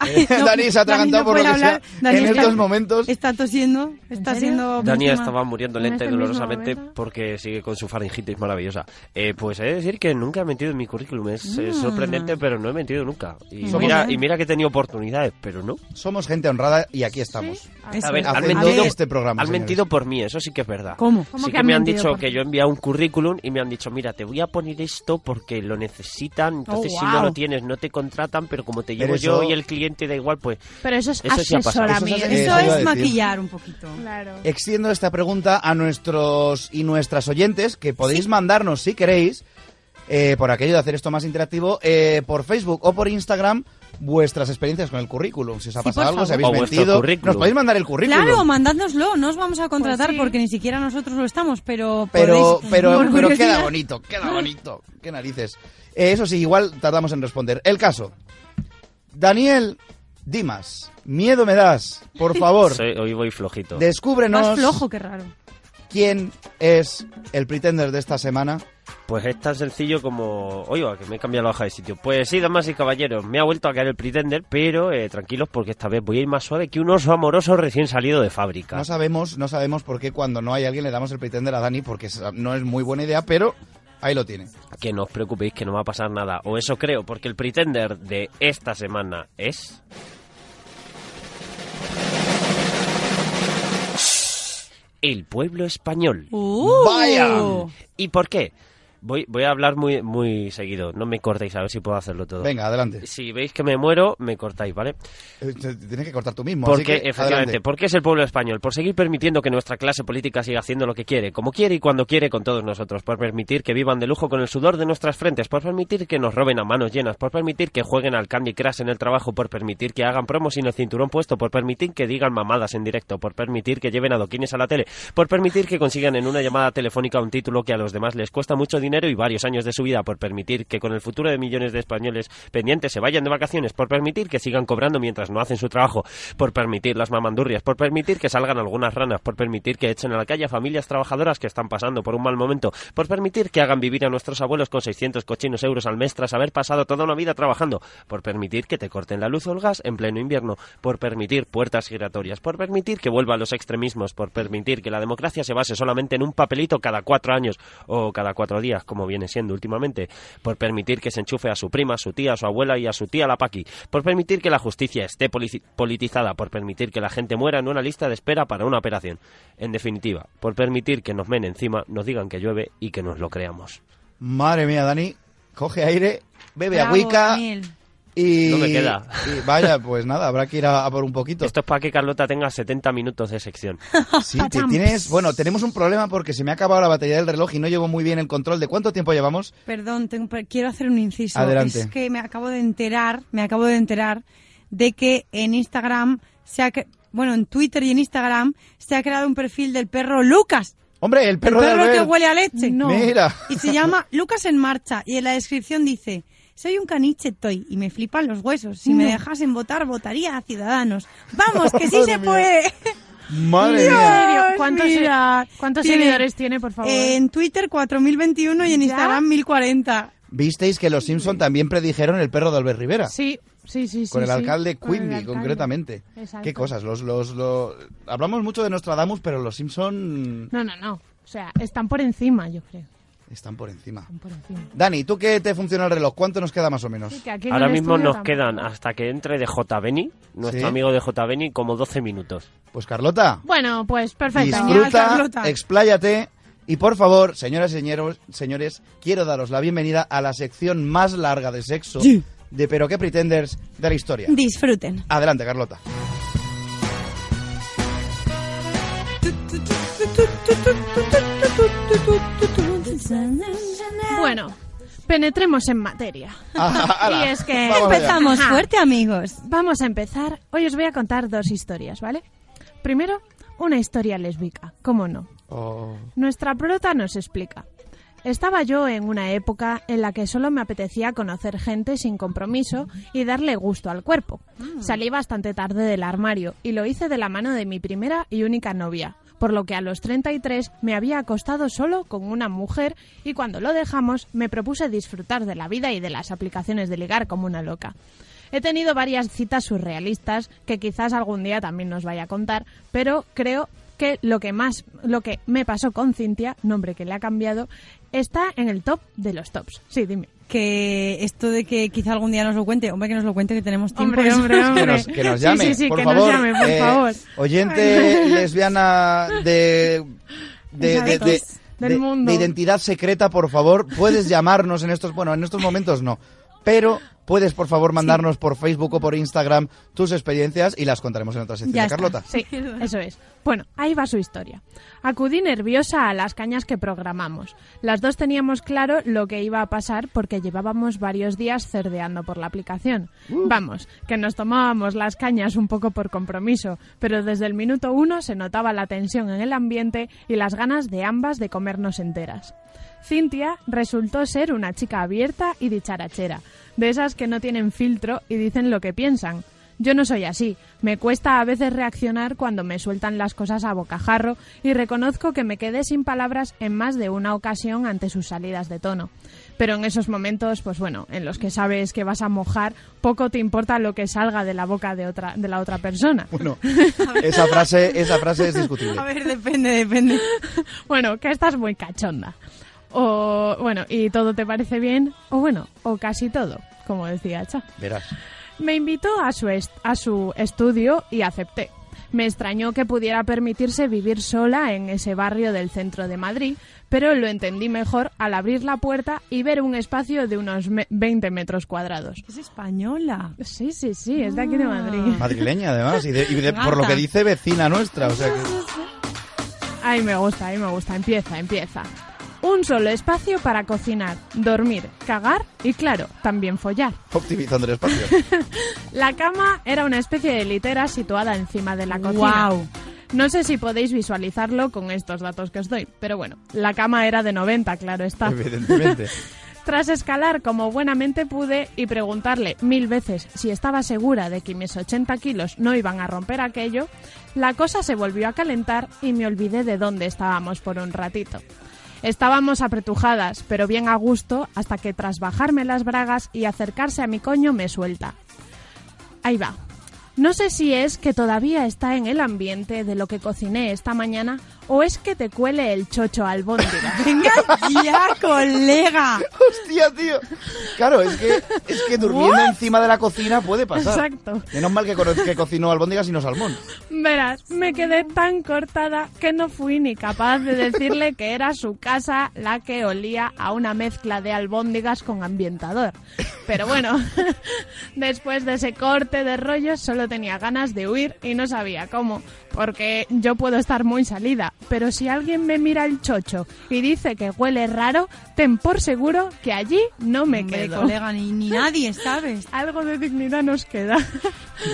Ay, no,
Dani se ha
Dani
atragantado
no
por lo que sea.
hablar. Dani
en
está-
estos momentos...
Está tosiendo, está siendo... Víctima.
estaba muriendo
¿En
lenta y
este
dolorosamente porque sigue con su faringitis maravillosa. Eh, pues he de decir que nunca he mentido en mi currículum. Es, es
Mm.
sorprendente, pero no he mentido nunca. Y mira, y mira que he tenido oportunidades, pero no.
Somos gente honrada y aquí estamos.
Eso
A ver, han mentido,
este programa,
han mentido por mí, eso sí que es verdad.
¿Cómo?
¿Cómo
sí
que han
me han dicho que yo he enviado un currículum y me han dicho, mira, te voy a poner esto porque lo necesitan, entonces si no lo tienes no te contratan, pero como te llevo yo y el cliente da igual, pues
Pero eso es
Eso sí ha
asesoramiento.
Eso es-
Eso maquillar un poquito.
Claro.
Extiendo esta pregunta a nuestros y nuestras oyentes que podéis mandarnos si queréis, eh, por aquello de hacer esto más interactivo, eh, por Facebook o por Instagram vuestras experiencias con el currículum. Si os ha
Sí,
pasado
por
algo, si habéis
O
mentido, nos podéis mandar el currículum.
Claro, mandádnoslo, no os vamos a contratar
Pues sí.
porque ni siquiera nosotros lo estamos, pero
pero,
podéis-
pero, queda bonito, queda bonito. Qué narices. Eh, eso sí, igual tardamos en responder. El caso. Daniel Dimas, miedo me das, por favor. [laughs]
soy- hoy voy flojito.
Descúbrenos
Más flojo, qué raro.
quién es el pretender de esta semana.
Pues es tan sencillo como... Oiga, que me he cambiado la hoja de sitio. Pues sí, damas y caballeros, me ha vuelto a caer el Pretender, pero eh, tranquilos porque esta vez voy a ir más suave que un oso amoroso recién salido de fábrica.
No sabemos, no sabemos por qué cuando no hay alguien le damos el pretender a Dani, porque no es muy buena idea, pero ahí lo tiene.
Que no os preocupéis que no va a pasar nada. O eso creo, porque el Pretender de esta semana es... El pueblo español.
Uh.
¡Vaya!
¿Y por qué? Voy, voy a hablar muy, muy seguido. No me cortéis, a ver si puedo hacerlo todo.
Venga, adelante.
Si veis que me muero, me cortáis, ¿vale?
Eh, Tienes que cortar tú mismo. así
Porque,
que,
efectivamente,
adelante.
¿por qué es el pueblo español? Por seguir permitiendo que nuestra clase política siga haciendo lo que quiere, como quiere y cuando quiere con todos nosotros, por permitir que vivan de lujo con el sudor de nuestras frentes, por permitir que nos roben a manos llenas, por permitir que jueguen al Candy Crush en el trabajo, por permitir que hagan promos sin el cinturón puesto, por permitir que digan mamadas en directo, por permitir que lleven adoquines a la tele, por permitir que consigan en una llamada telefónica un título que a los demás les cuesta mucho dinero y varios años de su vida, por permitir que con el futuro de millones de españoles pendientes se vayan de vacaciones, por permitir que sigan cobrando mientras no hacen su trabajo, por permitir las mamandurrias, por permitir que salgan algunas ranas, por permitir que echen a la calle a familias trabajadoras que están pasando por un mal momento, por permitir que hagan vivir a nuestros abuelos con 600 cochinos euros al mes tras haber pasado toda una vida trabajando, por permitir que te corten la luz o el gas en pleno invierno, por permitir puertas giratorias, por permitir que vuelvan los extremismos, por permitir que la democracia se base solamente en un papelito cada cuatro años o cada cuatro días, como viene siendo últimamente, por permitir que se enchufe a su prima, a su tía, a su abuela y a su tía la paqui, por permitir que la justicia esté politizada, por permitir que la gente muera en una lista de espera para una operación. En definitiva, por permitir que nos men encima, nos digan que llueve y que nos lo creamos.
Madre mía, Dani, coge aire, bebe
Bravo,
agüica. Y...
No me queda.
y vaya, pues nada, habrá que ir a, a por un poquito.
Esto es para que Carlota tenga 70 minutos de sección. [laughs]
Sí, te tienes... Bueno, tenemos un problema porque se me ha acabado la batería del reloj y no llevo muy bien el control de cuánto tiempo llevamos.
Perdón, tengo- quiero hacer un inciso.
Adelante.
Es que me acabo de enterar, me acabo de enterar de que en Instagram se ha, cre- bueno, en Twitter y en Instagram se ha creado un perfil del perro Lucas.
Hombre, el perro,
el
de
perro que
Albert.
huele a leche.
Mira.
Y se llama Lucas en marcha. Y en la descripción dice, soy un caniche toy y me flipan los huesos. Si me dejasen votar, votaría a Ciudadanos. Vamos, que [laughs] sí se puede.
Madre
Dios,
mía.
¿Cuántos,
mira.
cuántos
Tiene-
seguidores tiene, por favor?
En Twitter 4021 y en
¿Ya?
Instagram 1040.
Visteis que los Simpson también predijeron el perro de Albert Rivera.
Sí, sí, sí. sí,
Con el
sí.
alcalde
Con el
Quimby,
alcalde.
concretamente.
Exacto.
Qué cosas. Los, los, los- Hablamos mucho de Nostradamus, pero los Simpson
No, no, no. O sea, están por encima, yo creo.
Están por encima.
Por encima.
Dani, ¿tú qué te funciona el reloj? ¿Cuánto nos queda más o menos?
Sí, que
Ahora mismo nos
tampoco.
quedan, hasta que entre de J. Beni, nuestro
¿Sí?
amigo de J. Beni, como 12 minutos.
Pues Carlota,
Bueno, pues perfecto.
disfruta, expláyate y por favor, señoras y señores, señores, quiero daros la bienvenida a la sección más larga de sexo
Sí.
de Pero qué Pretenders de la historia.
Disfruten.
Adelante, Carlota.
Bueno, penetremos en materia.
Ah,
y es que
vamos.
Empezamos fuerte, amigos.
Vamos a empezar. Hoy os voy a contar dos historias, ¿vale? Primero, una historia lésbica, ¿cómo no?
Oh.
Nuestra prota nos explica. Estaba yo en una época en la que solo me apetecía conocer gente sin compromiso y darle gusto al cuerpo. Salí bastante tarde del armario y lo hice de la mano de mi primera y única novia, por lo que a los 33 me había acostado solo con una mujer y cuando lo dejamos me propuse disfrutar de la vida y de las aplicaciones de ligar como una loca. He tenido varias citas surrealistas que quizás algún día también nos vaya a contar, pero creo que lo que más lo que me pasó con Cintia, nombre que le ha cambiado, está en el top de los tops. Sí, dime.
Que esto de que quizá algún día nos lo cuente, hombre, que nos lo cuente que tenemos tiempo.
Hombre, hombre, hombre.
Que nos, que nos
Sí,
llame,
sí, sí,
por
que nos
favor.
llame, por
eh,
favor.
Oyente lesbiana de... De, de,
Exacto.
de-
Del
de-
mundo.
de identidad secreta, por favor, puedes llamarnos en estos, bueno, en estos momentos no, pero puedes por favor mandarnos por Facebook o por Instagram tus experiencias y las contaremos en otra sección de. Carlota.
Sí, eso es. Bueno, ahí va su historia. Acudí nerviosa a las cañas que programamos. Las dos teníamos claro lo que iba a pasar porque llevábamos varios días cerdeando por la aplicación. Vamos, que nos tomábamos las cañas un poco por compromiso, pero desde el minuto uno se notaba la tensión en el ambiente y las ganas de ambas de comernos enteras. Cintia resultó ser una chica abierta y dicharachera, de esas que no tienen filtro y dicen lo que piensan. Yo no soy así. Me cuesta a veces reaccionar cuando me sueltan las cosas a bocajarro y reconozco que me quedé sin palabras en más de una ocasión ante sus salidas de tono. Pero en esos momentos, pues bueno, en los que sabes que vas a mojar, poco te importa lo que salga de la boca de otra de la otra persona.
Bueno, [laughs] esa frase, esa frase es discutible.
A ver, depende, depende. [laughs]
bueno, que estás muy cachonda. O bueno, y todo te parece bien, o bueno, o casi todo, como decía Cha.
Verás.
Me invitó a su, est- a su estudio y acepté. Me extrañó que pudiera permitirse vivir sola en ese barrio del centro de Madrid, pero lo entendí mejor al abrir la puerta y ver un espacio de unos me- 20 metros cuadrados.
Es española.
Sí, sí, sí, es de aquí de Madrid.
Madrileña, además, y, de- y de- por lo que dice vecina nuestra, o sea que...
Ahí me gusta, ahí me gusta. Empieza, empieza. Un solo espacio para cocinar, dormir, cagar y, claro, también follar.
Optimizando el espacio. [laughs]
La cama era una especie de litera situada encima de la cocina.
Guau.
No sé si podéis visualizarlo con estos datos que os doy, pero bueno, la cama era de 90, claro está.
Evidentemente. [laughs]
Tras escalar como buenamente pude y preguntarle mil veces si estaba segura de que mis 80 kilos no iban a romper aquello, la cosa se volvió a calentar y me olvidé de dónde estábamos por un ratito. Estábamos apretujadas, pero bien a gusto, hasta que tras bajarme las bragas y acercarse a mi coño me suelta. Ahí va. No sé si es que todavía está en el ambiente de lo que cociné esta mañana o es que te cuele el chocho albóndiga. [laughs]
Venga ya, colega.
Hostia, tío. Claro, es que, es que durmiendo
What?
encima de la cocina puede pasar.
Exacto.
Menos mal que, que cocinó albóndigas y no salmón.
Verás, me quedé tan cortada que no fui ni capaz de decirle que era su casa la que olía a una mezcla de albóndigas con ambientador. Pero bueno, [laughs] después de ese corte de rollo solo tenía ganas de huir y no sabía cómo. Porque yo puedo estar muy salida, pero si alguien me mira el chocho y dice que huele raro, ten por seguro que allí no me
Hombre,
quedo.
colega, ni, ni [laughs] nadie, ¿sabes?
Algo de dignidad nos queda.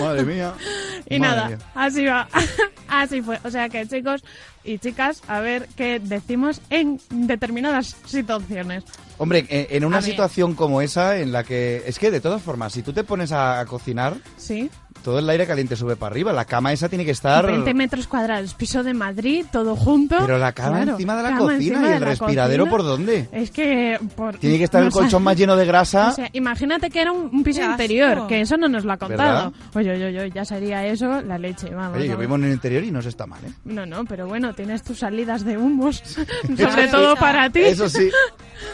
Madre mía. [laughs]
Y
Madre
nada,
mía.
así va. [laughs] así fue. O sea que chicos y chicas, a ver qué decimos en determinadas situaciones.
Hombre, en, una situación como esa, en la que. Es que de todas formas, si tú te pones a, a cocinar,
Sí.
Todo el aire caliente sube para arriba. La cama esa tiene que estar.
20 metros cuadrados, piso de Madrid, todo junto.
Pero la cama
Claro,
encima de la cocina y el
cocina.
¿por dónde?
Es que por...
Tiene que estar
no
el colchón más lleno de grasa.
O sea, imagínate que era un, un piso interior, que eso no nos lo ha contado.
¿Verdad?
Oye, oye, oye, ya sería eso la leche, vamos.
Oye, vivo en el interior y no se está mal, ¿eh?
No, no, pero bueno, tienes tus salidas de humos, [laughs] [laughs] sobre todo para ti.
Eso sí.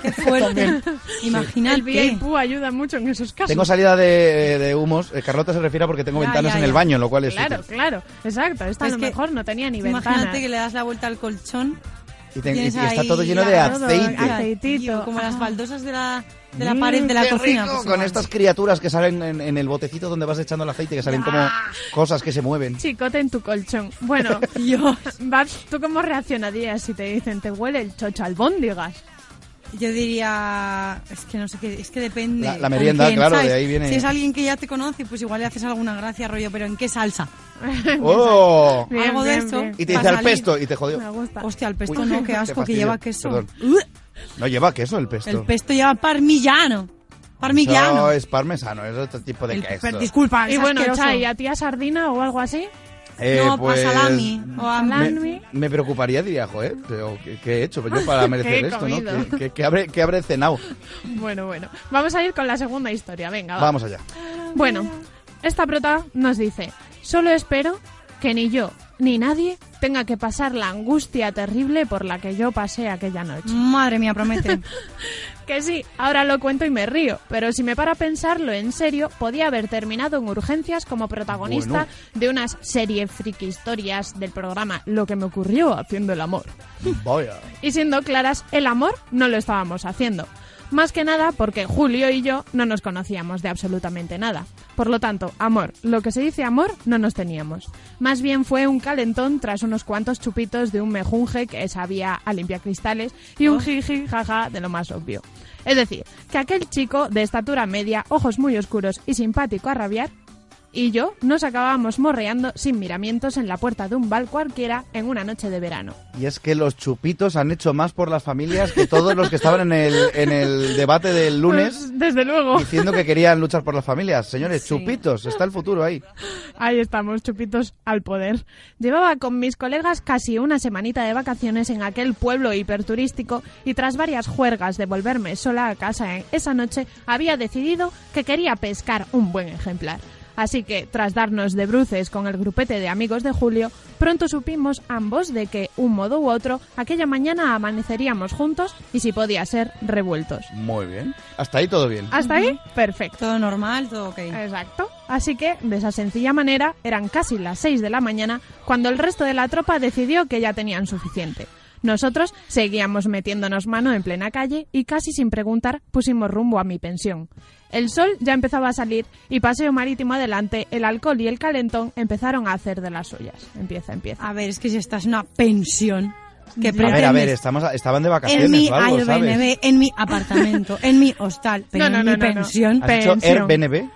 Qué fuerte.
El
Imagínate.
VIP ayuda mucho en esos casos.
Tengo salida de, de humos. Eh, Carlota se refiere porque tengo
Ya,
ventanas
ya,
en el baño, lo cual es
Claro,
útil.
claro, exacto. Esta
Es
a lo
que
mejor no tenía ni
Imagínate
ventana.
que le das la vuelta al colchón
Y, te- y- y
Tienes
está todo lleno de
todo,
aceite.
aceitito.
Tío, como las
Ajá.
baldosas de la, de la
Mm,
pared de la
qué
cocina.
rico,
pues
con
igual.
estas criaturas que salen en, en el botecito donde vas echando el aceite, que salen como cosas que se mueven.
Chicote en tu colchón. Bueno, [laughs]
Dios.
Babs, ¿tú cómo reaccionarías si te dicen te huele el chocho albóndigas?
Yo diría, es que no sé qué, es que depende.
La- la merienda,
quién,
claro, de
¿sabes?
ahí viene-
Si es alguien que ya te conoce, pues igual le haces alguna gracia, rollo, pero ¿en qué salsa? [laughs]
¡Oh!
Bien,
Algo de
bien.
Y te dice al pesto y te jodió.
Me gusta.
Hostia, el pesto [laughs]
Uy,
no, qué asco que lleva queso.
perdón. [laughs] No lleva queso el pesto.
el pesto lleva parmillano. Parmigiano.
No, es parmesano, es otro tipo de
El-
queso.
disculpa,
Y
es
bueno,
asqueroso.
Chay, ¿a ti a sardina o algo así?
Eh,
no,
pues,
a salami. O a.
Me, me preocuparía, diría, joder, pero ¿qué, qué he hecho yo [laughs] para merecer
¿Qué he
esto, no? ¿Qué, qué- qué habré, qué habré cenado? [laughs]
Bueno, bueno. Vamos a ir con la segunda historia, venga, va.
Vamos allá.
Bueno, esta prota nos dice, solo espero que ni yo ni nadie tenga que pasar la angustia terrible por la que yo pasé aquella noche.
Madre mía, promete. [laughs]
Que sí, ahora lo cuento y me río, pero si me para a pensarlo en serio, podía haber terminado en urgencias como protagonista
Bueno.
de unas serie friki historias del programa Lo que me ocurrió haciendo el amor.
Vaya.
Y siendo claras, el amor no lo estábamos haciendo. Más que nada porque Julio y yo no nos conocíamos de absolutamente nada. Por lo tanto, amor, lo que se dice amor, no nos teníamos. Más bien fue un calentón tras unos cuantos chupitos de un mejunje que sabía a limpiacristales y un jiji jaja de lo más obvio. Es decir, que aquel chico de estatura media, ojos muy oscuros y simpático a rabiar, y yo nos acabábamos morreando sin miramientos en la puerta de un bar cualquiera en una noche de verano.
Y es que los chupitos han hecho más por las familias que todos los que estaban en el, en el debate del lunes
Pues, desde luego.
diciendo que querían luchar por las familias. Señores,
Sí.
chupitos, está el futuro ahí.
Ahí estamos, chupitos al poder. Llevaba con mis colegas casi una semanita de vacaciones en aquel pueblo hiperturístico y tras varias juergas de volverme sola a casa en esa noche, había decidido que quería pescar un buen ejemplar. Así que, tras darnos de bruces con el grupete de amigos de Julio, pronto supimos ambos de que, un modo u otro, aquella mañana amaneceríamos juntos y, si podía ser, revueltos.
Muy bien. Hasta ahí todo bien.
¿Hasta ahí? Perfecto.
Todo normal, todo ok.
Exacto. Así que, de esa sencilla manera, eran casi las 6 de la mañana cuando el resto de la tropa decidió que ya tenían suficiente. Nosotros seguíamos metiéndonos mano en plena calle y casi sin preguntar pusimos rumbo a mi pensión. El sol ya empezaba a salir y paseo marítimo adelante, el alcohol y el calentón empezaron a hacer de las suyas. Empieza, empieza.
A ver, es que si esta es una pensión. Que
A ver, a ver, estamos, estaban de vacaciones
en mi
o algo,
Airbnb, en mi apartamento, en mi hostal, [laughs] pero
No, no,
en
no,
mi pensión.
¿Has dicho Airbnb?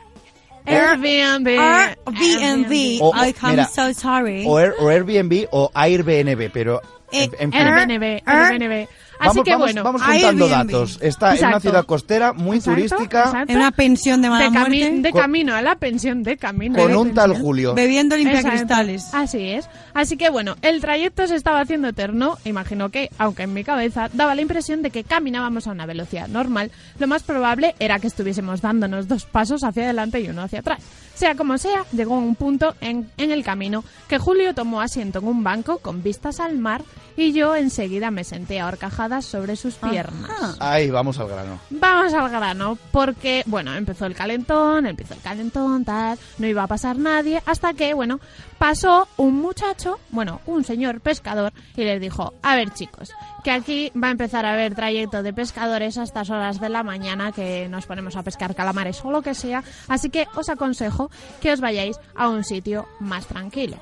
Airbnb.
Airbnb.
O-
I
mira,
so sorry.
O, Air- o Airbnb o Airbnb, pero
Eh,
en, en fin.
Airbnb, Airbnb. Así
Vamos,
que
vamos,
bueno,
vamos juntando
Airbnb.
datos. Está en una ciudad costera muy
Exacto,
turística
exacto.
En una pensión de mala
de, cami-
muerte.
de
Con-
camino a la pensión, de camino.
con
de
un tal. Julio.
Bebiendo limpiacristales.
Así es. Así que bueno, el trayecto se estaba haciendo eterno. Imagino que, aunque en mi cabeza daba la impresión de que caminábamos a una velocidad normal, lo más probable era que estuviésemos dándonos dos pasos hacia adelante y uno hacia atrás. Sea como sea, llegó un punto en, en el camino que Julio tomó asiento en un banco con vistas al mar y yo enseguida me senté a horcajadas sobre sus piernas.
Ajá.
Ahí, vamos al grano.
Vamos al grano, porque, bueno, empezó el calentón, empezó el calentón, tal, no iba a pasar nadie, hasta que, bueno, pasó un muchacho, bueno, un señor pescador, y les dijo, a ver chicos, que aquí va a empezar a haber trayecto de pescadores a estas horas de la mañana que nos ponemos a pescar calamares o lo que sea, así que os aconsejo que os vayáis a un sitio más tranquilo.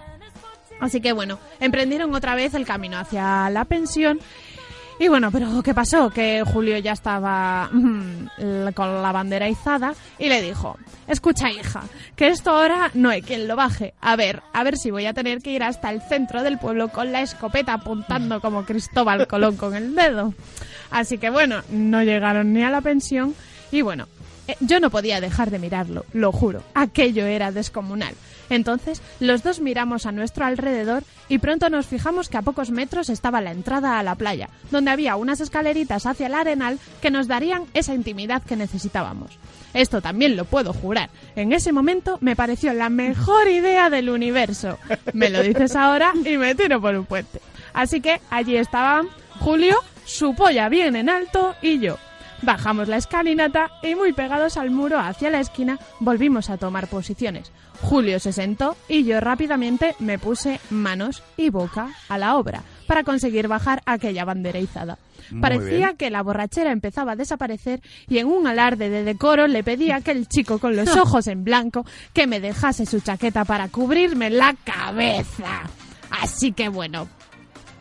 Así que bueno, emprendieron otra vez el camino hacia la pensión. Y bueno, pero ¿qué pasó? Que Julio ya estaba mm, con la bandera izada y le dijo, escucha hija, que esto ahora no hay quien lo baje. A ver, a ver si voy a tener que ir hasta el centro del pueblo con la escopeta apuntando como Cristóbal Colón con el dedo. Así que bueno, no llegaron ni a la pensión y bueno, yo no podía dejar de mirarlo, lo juro, aquello era descomunal. Entonces, los dos miramos a nuestro alrededor y pronto nos fijamos que a pocos metros estaba la entrada a la playa, donde había unas escaleritas hacia el arenal que nos darían esa intimidad que necesitábamos. Esto también lo puedo jurar. En ese momento me pareció la mejor idea del universo. Me lo dices ahora y me tiro por un puente. Así que allí estaban Julio, su polla bien en alto y yo. Bajamos la escalinata y muy pegados al muro hacia la esquina volvimos a tomar posiciones. Julio se sentó y yo rápidamente me puse manos y boca a la obra para conseguir bajar aquella bandera izada.
Muy
Parecía
bien.
que la borrachera empezaba a desaparecer y en un alarde de decoro le pedí a aquel chico con los ojos en blanco que me dejase su chaqueta para cubrirme la cabeza. Así que bueno,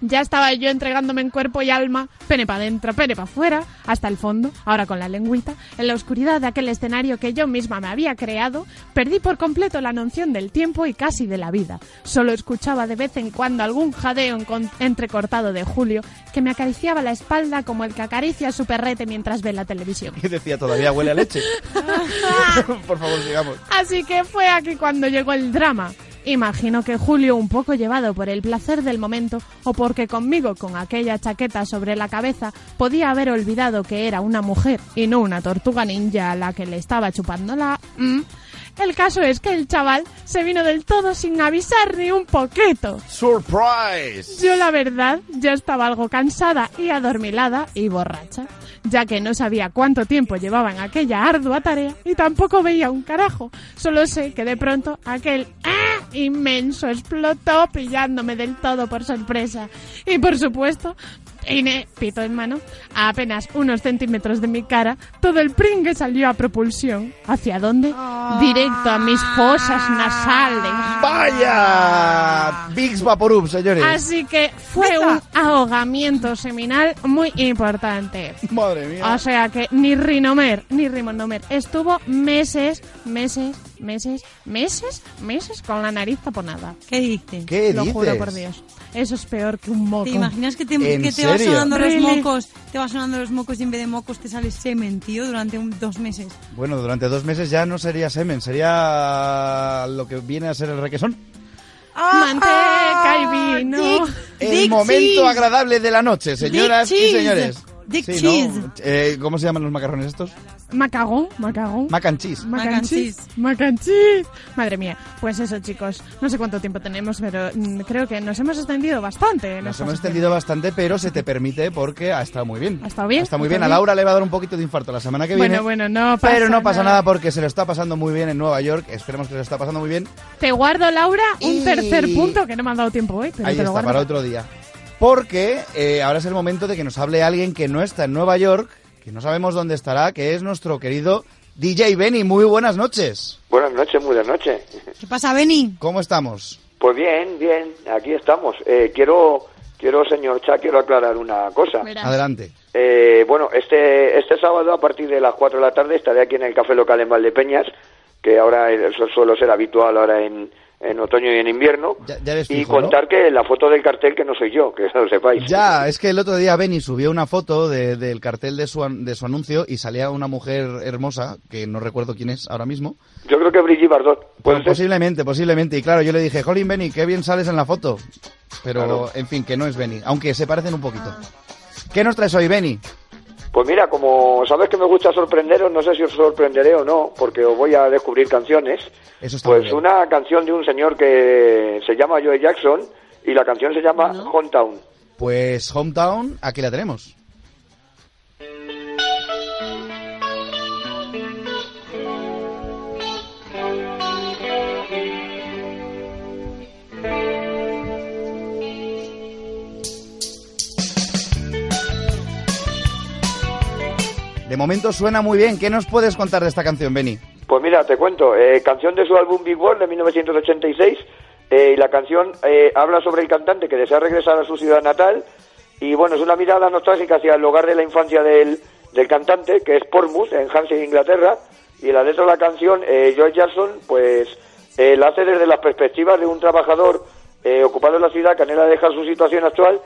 ya estaba yo entregándome en cuerpo y alma, pene para adentro, pene para afuera, hasta el fondo, ahora con la lengüita, en la oscuridad de aquel escenario que yo misma me había creado, perdí por completo la noción del tiempo y casi de la vida. Solo escuchaba de vez en cuando algún jadeo entrecortado de Julio que me acariciaba la espalda como el que acaricia a su perrete mientras ve la televisión.
Y decía, todavía huele a leche. [laughs] [laughs] Por favor, sigamos.
Así que fue aquí cuando llegó el drama. Imagino que Julio, un poco llevado por el placer del momento o porque conmigo con aquella chaqueta sobre la cabeza podía haber olvidado que era una mujer y no una tortuga ninja a la que le estaba chupando la... mm, el caso es que el chaval se vino del todo sin avisar ni un poquito.
¡Surprise!
Yo la verdad ya estaba algo cansada y adormilada y borracha, ya que no sabía cuánto tiempo llevaba en aquella ardua tarea y tampoco veía un carajo. Solo sé que de pronto aquel ¡ah! inmenso explotó pillándome del todo por sorpresa. Y por supuesto, Ine, pito en mano, a apenas unos centímetros de mi cara, todo el pringue salió a propulsión. ¿Hacia dónde? Directo a mis fosas nasales.
¡Vaya! Biggs Vaporub, señores.
Así que fue un ahogamiento seminal muy importante.
Madre mía.
O sea que ni Rinomer ni Rimonomer estuvo meses, meses, meses, meses, meses con la nariz taponada.
¿Qué dices?
¿Qué
Lo juro por Dios. Eso es peor que un moco.
¿Te imaginas que te,
¿En
que te sonando los mocos? Te va sonando los mocos y en vez de mocos te sale semen, tío, durante un- dos meses.
Bueno, durante dos meses ya no sería semen, sería lo que viene a ser el requesón.
Manteca y vino.
El momento agradable de la noche, señoras
Dick
y
cheese.
señores.
Dick
Sí, ¿no?
cheese.
Eh, ¿Cómo se llaman los macarrones estos?
Macagón, macagón.
Mac and cheese.
Mac and cheese. Mac and cheese. Madre mía. Pues eso, chicos. No sé cuánto tiempo tenemos, pero mm, creo que nos hemos extendido bastante. en
Nos
esta
hemos
sección.
extendido bastante, pero se te permite porque ha estado muy bien.
¿Ha estado bien?
Está muy
¿Ha
bien. A? Laura le va a dar un poquito de infarto la semana que viene.
Bueno, bueno, no pasa
Pero no pasa
nada.
nada porque se lo está pasando muy bien en Nueva York. Esperemos que se lo está pasando muy bien.
Te guardo, Laura, un
Y-
tercer punto que no me han dado tiempo hoy, pero
Ahí
te lo
está,
guardo.
para otro día. Porque eh, ahora es el momento de que nos hable alguien que no está en Nueva York, que no sabemos dónde estará, que es nuestro querido DJ Benny. Muy buenas noches.
Buenas noches, muy buenas noches.
¿Qué pasa, Beni?
¿Cómo estamos?
Pues bien, bien, aquí estamos. Eh, quiero, quiero, señor Cha, quiero aclarar una cosa.
Adelante.
Eh, bueno, este, este sábado a partir de las 4 de la tarde estaré aquí en el Café Local en Valdepeñas, que ahora eso suele ser habitual ahora en, en otoño y en invierno.
Ya
y contar que la foto del cartel que no soy yo, que [laughs] lo sepáis.
Ya, es que el otro día Benny subió una foto de- del cartel de su, de su anuncio y salía una mujer hermosa, que no recuerdo quién es ahora mismo.
Yo creo que Brigitte Bardot.
Pues posiblemente, posiblemente. Y claro, yo le dije, Jolín Benny, qué bien sales en la foto. Pero,
Claro.
en fin, que no es Benny, aunque se parecen un poquito. ¿Qué nos traes hoy, Benny?
Pues mira, como sabes que me gusta sorprenderos, no sé si os sorprenderé o no, porque os voy a descubrir canciones.
Eso está
Pues
bien.
una canción de un señor que se llama Joe Jackson y la canción se llama Hometown.
Pues Hometown, aquí la tenemos. De momento suena muy bien. ¿Qué nos puedes contar de esta canción, Benny?
Pues mira, te cuento, eh, canción de su álbum Big World de 1986 Eh, y la canción eh, habla sobre el cantante que desea regresar a su ciudad natal. Y bueno, es una mirada nostálgica hacia el hogar de la infancia del, del cantante, que es Portsmouth, en Hampshire, Inglaterra. Y la letra de la canción, eh, Joe Jackson, pues eh, la hace desde las perspectivas de un trabajador eh, ocupado en la ciudad que anhela dejar su situación actual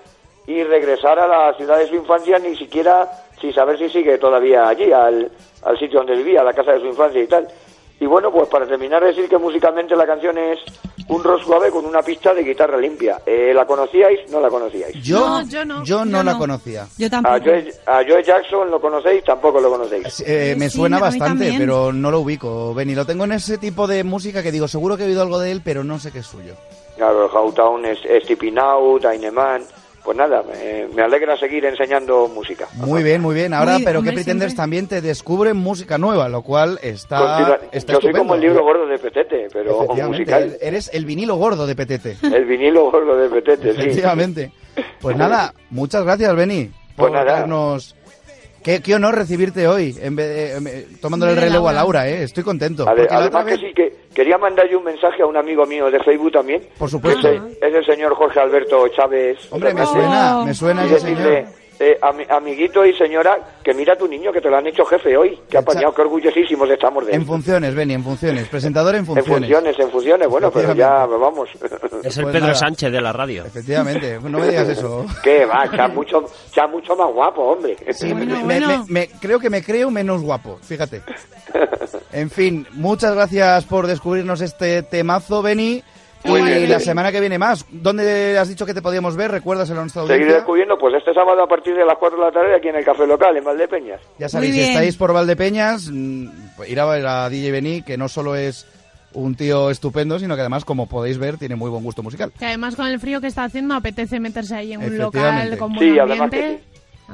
y regresar a la ciudad de su infancia, ni siquiera sin saber si sigue todavía allí, al, al sitio donde vivía, a la casa de su infancia y tal. Y bueno, pues para terminar, decir que musicalmente la canción es un rock suave con una pista de guitarra limpia. Eh, ¿La conocíais? ¿No la conocíais?
Yo no, yo no, la conocía.
Yo
A Joe, a Joe Jackson lo conocéis, tampoco lo conocéis.
Eh, me
Sí,
suena bastante, pero no lo ubico. Benny, lo tengo en ese tipo de música que digo, seguro que he oído algo de él, pero no sé qué es suyo.
Claro, Howtown es, es Tipping Out, Dyneman. Pues nada, me, me alegra seguir enseñando música.
Muy bien, muy bien. Ahora,
Muy-
pero
hombre,
que Pretenders
siempre.
también te descubren música nueva, lo cual está,
Continua-
está
Yo soy como el libro gordo de Petete, pero musical.
Eres el vinilo gordo de Petete.
El vinilo gordo de Petete, sí.
Efectivamente. Pues nada, muchas gracias, Beni.
Pues
por
nada.
darnos- Qué, qué honor recibirte hoy, en vez de- eh, tomándole el relevo a
Laura.
¿eh? Estoy contento.
Ade-
porque la otra
además que sí, que quería mandar yo un mensaje a un amigo mío de Facebook también.
Por supuesto.
Que Es, el- es el señor Jorge Alberto Chávez.
Hombre, me suena, me suena
Y
ese
decirle,
señor.
Eh, ami- amiguito y señora, que mira a tu niño, que te lo han hecho jefe hoy. Que apañado, que orgullosísimos estamos de él.
En funciones, Beni, en funciones. Presentador en
En
funciones.
funciones, en funciones, bueno, pero ya vamos.
Es el
Pues
Pedro
nada.
Sánchez de la radio.
Efectivamente, no me digas eso. [laughs]
¿Qué va? Ya mucho, ya mucho más guapo, hombre.
Sí, me- me- me- creo que me creo menos guapo, fíjate. En fin, muchas gracias por descubrirnos este temazo, Beni.
Muy
y
bien.
la semana que viene más. ¿Dónde has dicho que te podíamos ver? Recuérdaselo a nuestra
Seguir descubriendo, pues este sábado a partir de las 4 de la tarde aquí en el Café Local, en Valdepeñas.
Ya sabéis, si estáis por Valdepeñas, mm, pues ir a ver a DJ Beni, que no solo es un tío estupendo, sino que además, como podéis ver, tiene muy buen gusto musical.
Que además con el frío que está haciendo apetece meterse ahí en un local con buen
Sí,
ambiente.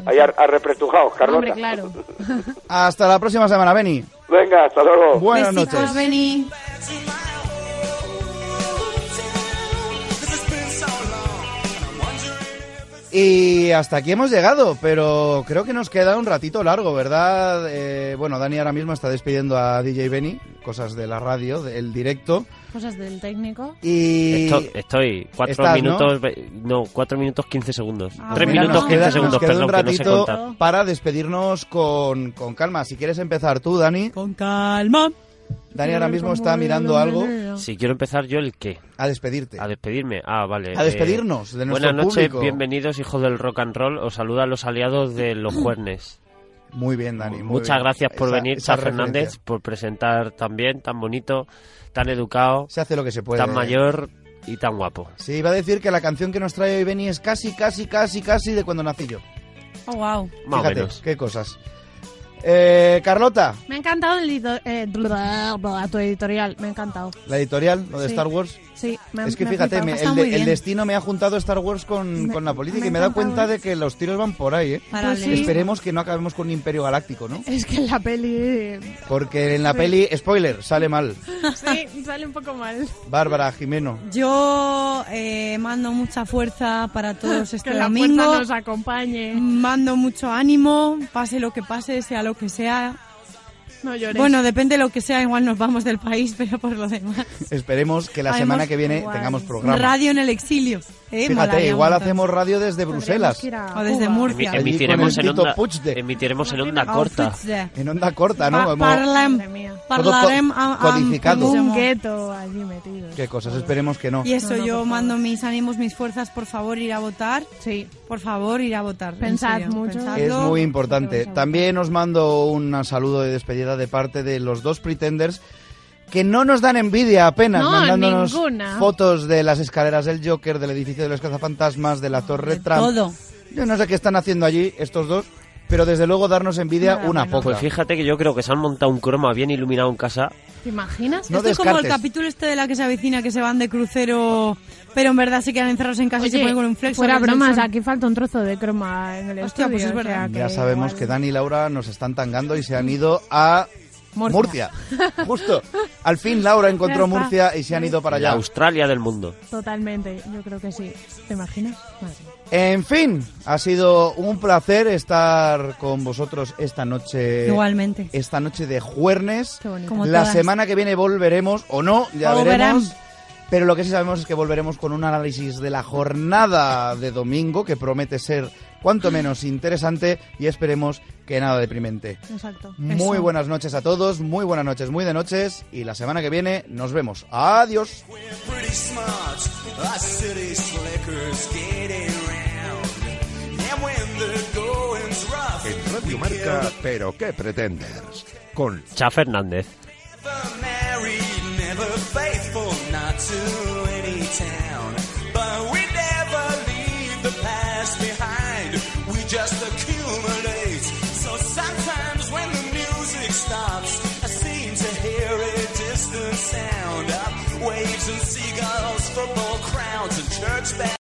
Ahí a, a repretujados, Carlota.
Hombre, claro. [laughs]
Hasta la próxima semana, Beni.
Venga, hasta luego.
Buenas
Besitos,
noches.
Beni.
Y hasta aquí hemos llegado, pero creo que nos queda un ratito largo, ¿verdad? Eh, bueno, Dani ahora mismo está despidiendo a DJ Benny, cosas de la radio, del directo.
Cosas del técnico.
Y
Esto- estoy cuatro
Estás, ¿no?
minutos, ve- ¿no? cuatro minutos quince segundos.
Ah,
Tres
Mira,
minutos
nos
quince
queda-
segundos,
nos queda
perdón,
un
que no sé
ratito para despedirnos con, con calma. Si quieres empezar tú, Dani.
Con calma.
Dani ahora mismo está mirando algo.
Si quiero empezar yo, ¿el qué?
A despedirte.
A despedirme. Ah, vale.
A despedirnos de nuestro
Buenas noches, bienvenidos, hijos del rock and roll. Os saludan los aliados de los [coughs] Juernes.
Muy bien, Dani. muy
Muchas
bien.
gracias por
Esa-
venir,
esa
Fernández,
referencia.
por presentar tan bien, tan bonito, tan educado,
Se hace lo que se puede.
tan mayor y tan guapo.
Sí, iba a decir que la canción que nos trae hoy Benny es casi, casi, casi, casi de cuando nací yo.
Oh, wow.
Más o
Fíjate,
menos.
qué cosas. Eh, Carlota,
Me ha encantado el eh, tu editorial, me ha encantado.
la editorial, lo de
Sí.
Star Wars.
Sí, me ha-
Es que
me
fíjate, me- el, de- destino me ha juntado Star Wars con, con la política
me
y me he dado cuenta de que los tiros van por ahí, ¿eh?
Pues sí.
Esperemos que no acabemos con un imperio galáctico, ¿no?
Es que en la peli...
Porque en la
Sí.
peli, spoiler, sale mal.
Sí, sale un poco mal.
Bárbara, Jimeno.
Yo eh, mando mucha fuerza para todos [laughs] este
que la
domingo.
nos acompañe.
Mando mucho ánimo, pase lo que pase, sea lo que sea.
No llores.
Bueno, depende de lo que sea, igual nos vamos del país, [laughs] pero por lo demás.
Esperemos que la semana que viene tengamos programa.
Radio en el exilio. ¿Eh?
Fíjate, igual hacemos radio desde Bruselas.
O desde Murcia.
Emi- emitiremos, en onda, emitiremos en onda corta.
En onda corta, ¿no?
Pa-
Como-
parlem, parlarem
codificado.
Un gueto allí metido.
Qué cosas, esperemos que no.
Y eso,
No, no,
yo mando mis ánimos, mis fuerzas, por favor, ir a votar.
Sí.
Por favor, ir a votar. en
Pensad mucho.
Es muy importante. También os mando un saludo de despedida de parte de los dos pretenders que no nos dan envidia apenas,
No,
mandándonos
ninguna.
fotos de las escaleras del Joker, del edificio de los cazafantasmas, de la Torre Trump.
Todo.
Yo no sé qué están haciendo allí estos dos, pero desde luego darnos envidia
Nada
una
menos.
poca.
Pues fíjate que yo creo que se han montado un croma bien iluminado en casa.
¿Te imaginas?
No
Esto es como el capítulo este de la que se avecina, que se van de crucero, pero en verdad se quedan encerrados en casa y se ponen con un flex.
fuera bromas, aquí falta un trozo de croma en el
Hostia,
estudio.
pues es
o sea
verdad.
que
Ya sabemos
igual-
que Dani y Laura nos están tangando y se han ido a
Murcia.
Murcia. Justo. Al fin Laura encontró. Murcia y se han ido para
La
allá.
Australia del mundo.
Totalmente, yo creo que sí. ¿Te imaginas? Mía.
En fin, ha sido un placer estar con vosotros esta noche.
Igualmente.
Esta noche de juernes.
Qué bonito.
Como
La
todas.
semana que viene volveremos, o no, ya
O
veremos. Pero lo que sí sabemos es que volveremos con un análisis de la jornada de domingo que promete ser cuanto menos interesante y esperemos que nada deprimente.
Exacto.
Muy
Eso.
buenas noches a todos, muy buenas noches, muy de noches y la semana que viene nos vemos. Adiós.
En Radio Marca, pero qué pretenders. Con
Cha Fernández.
never married, never faithful, not to any town. Waves and seagulls, football crowds and church bells.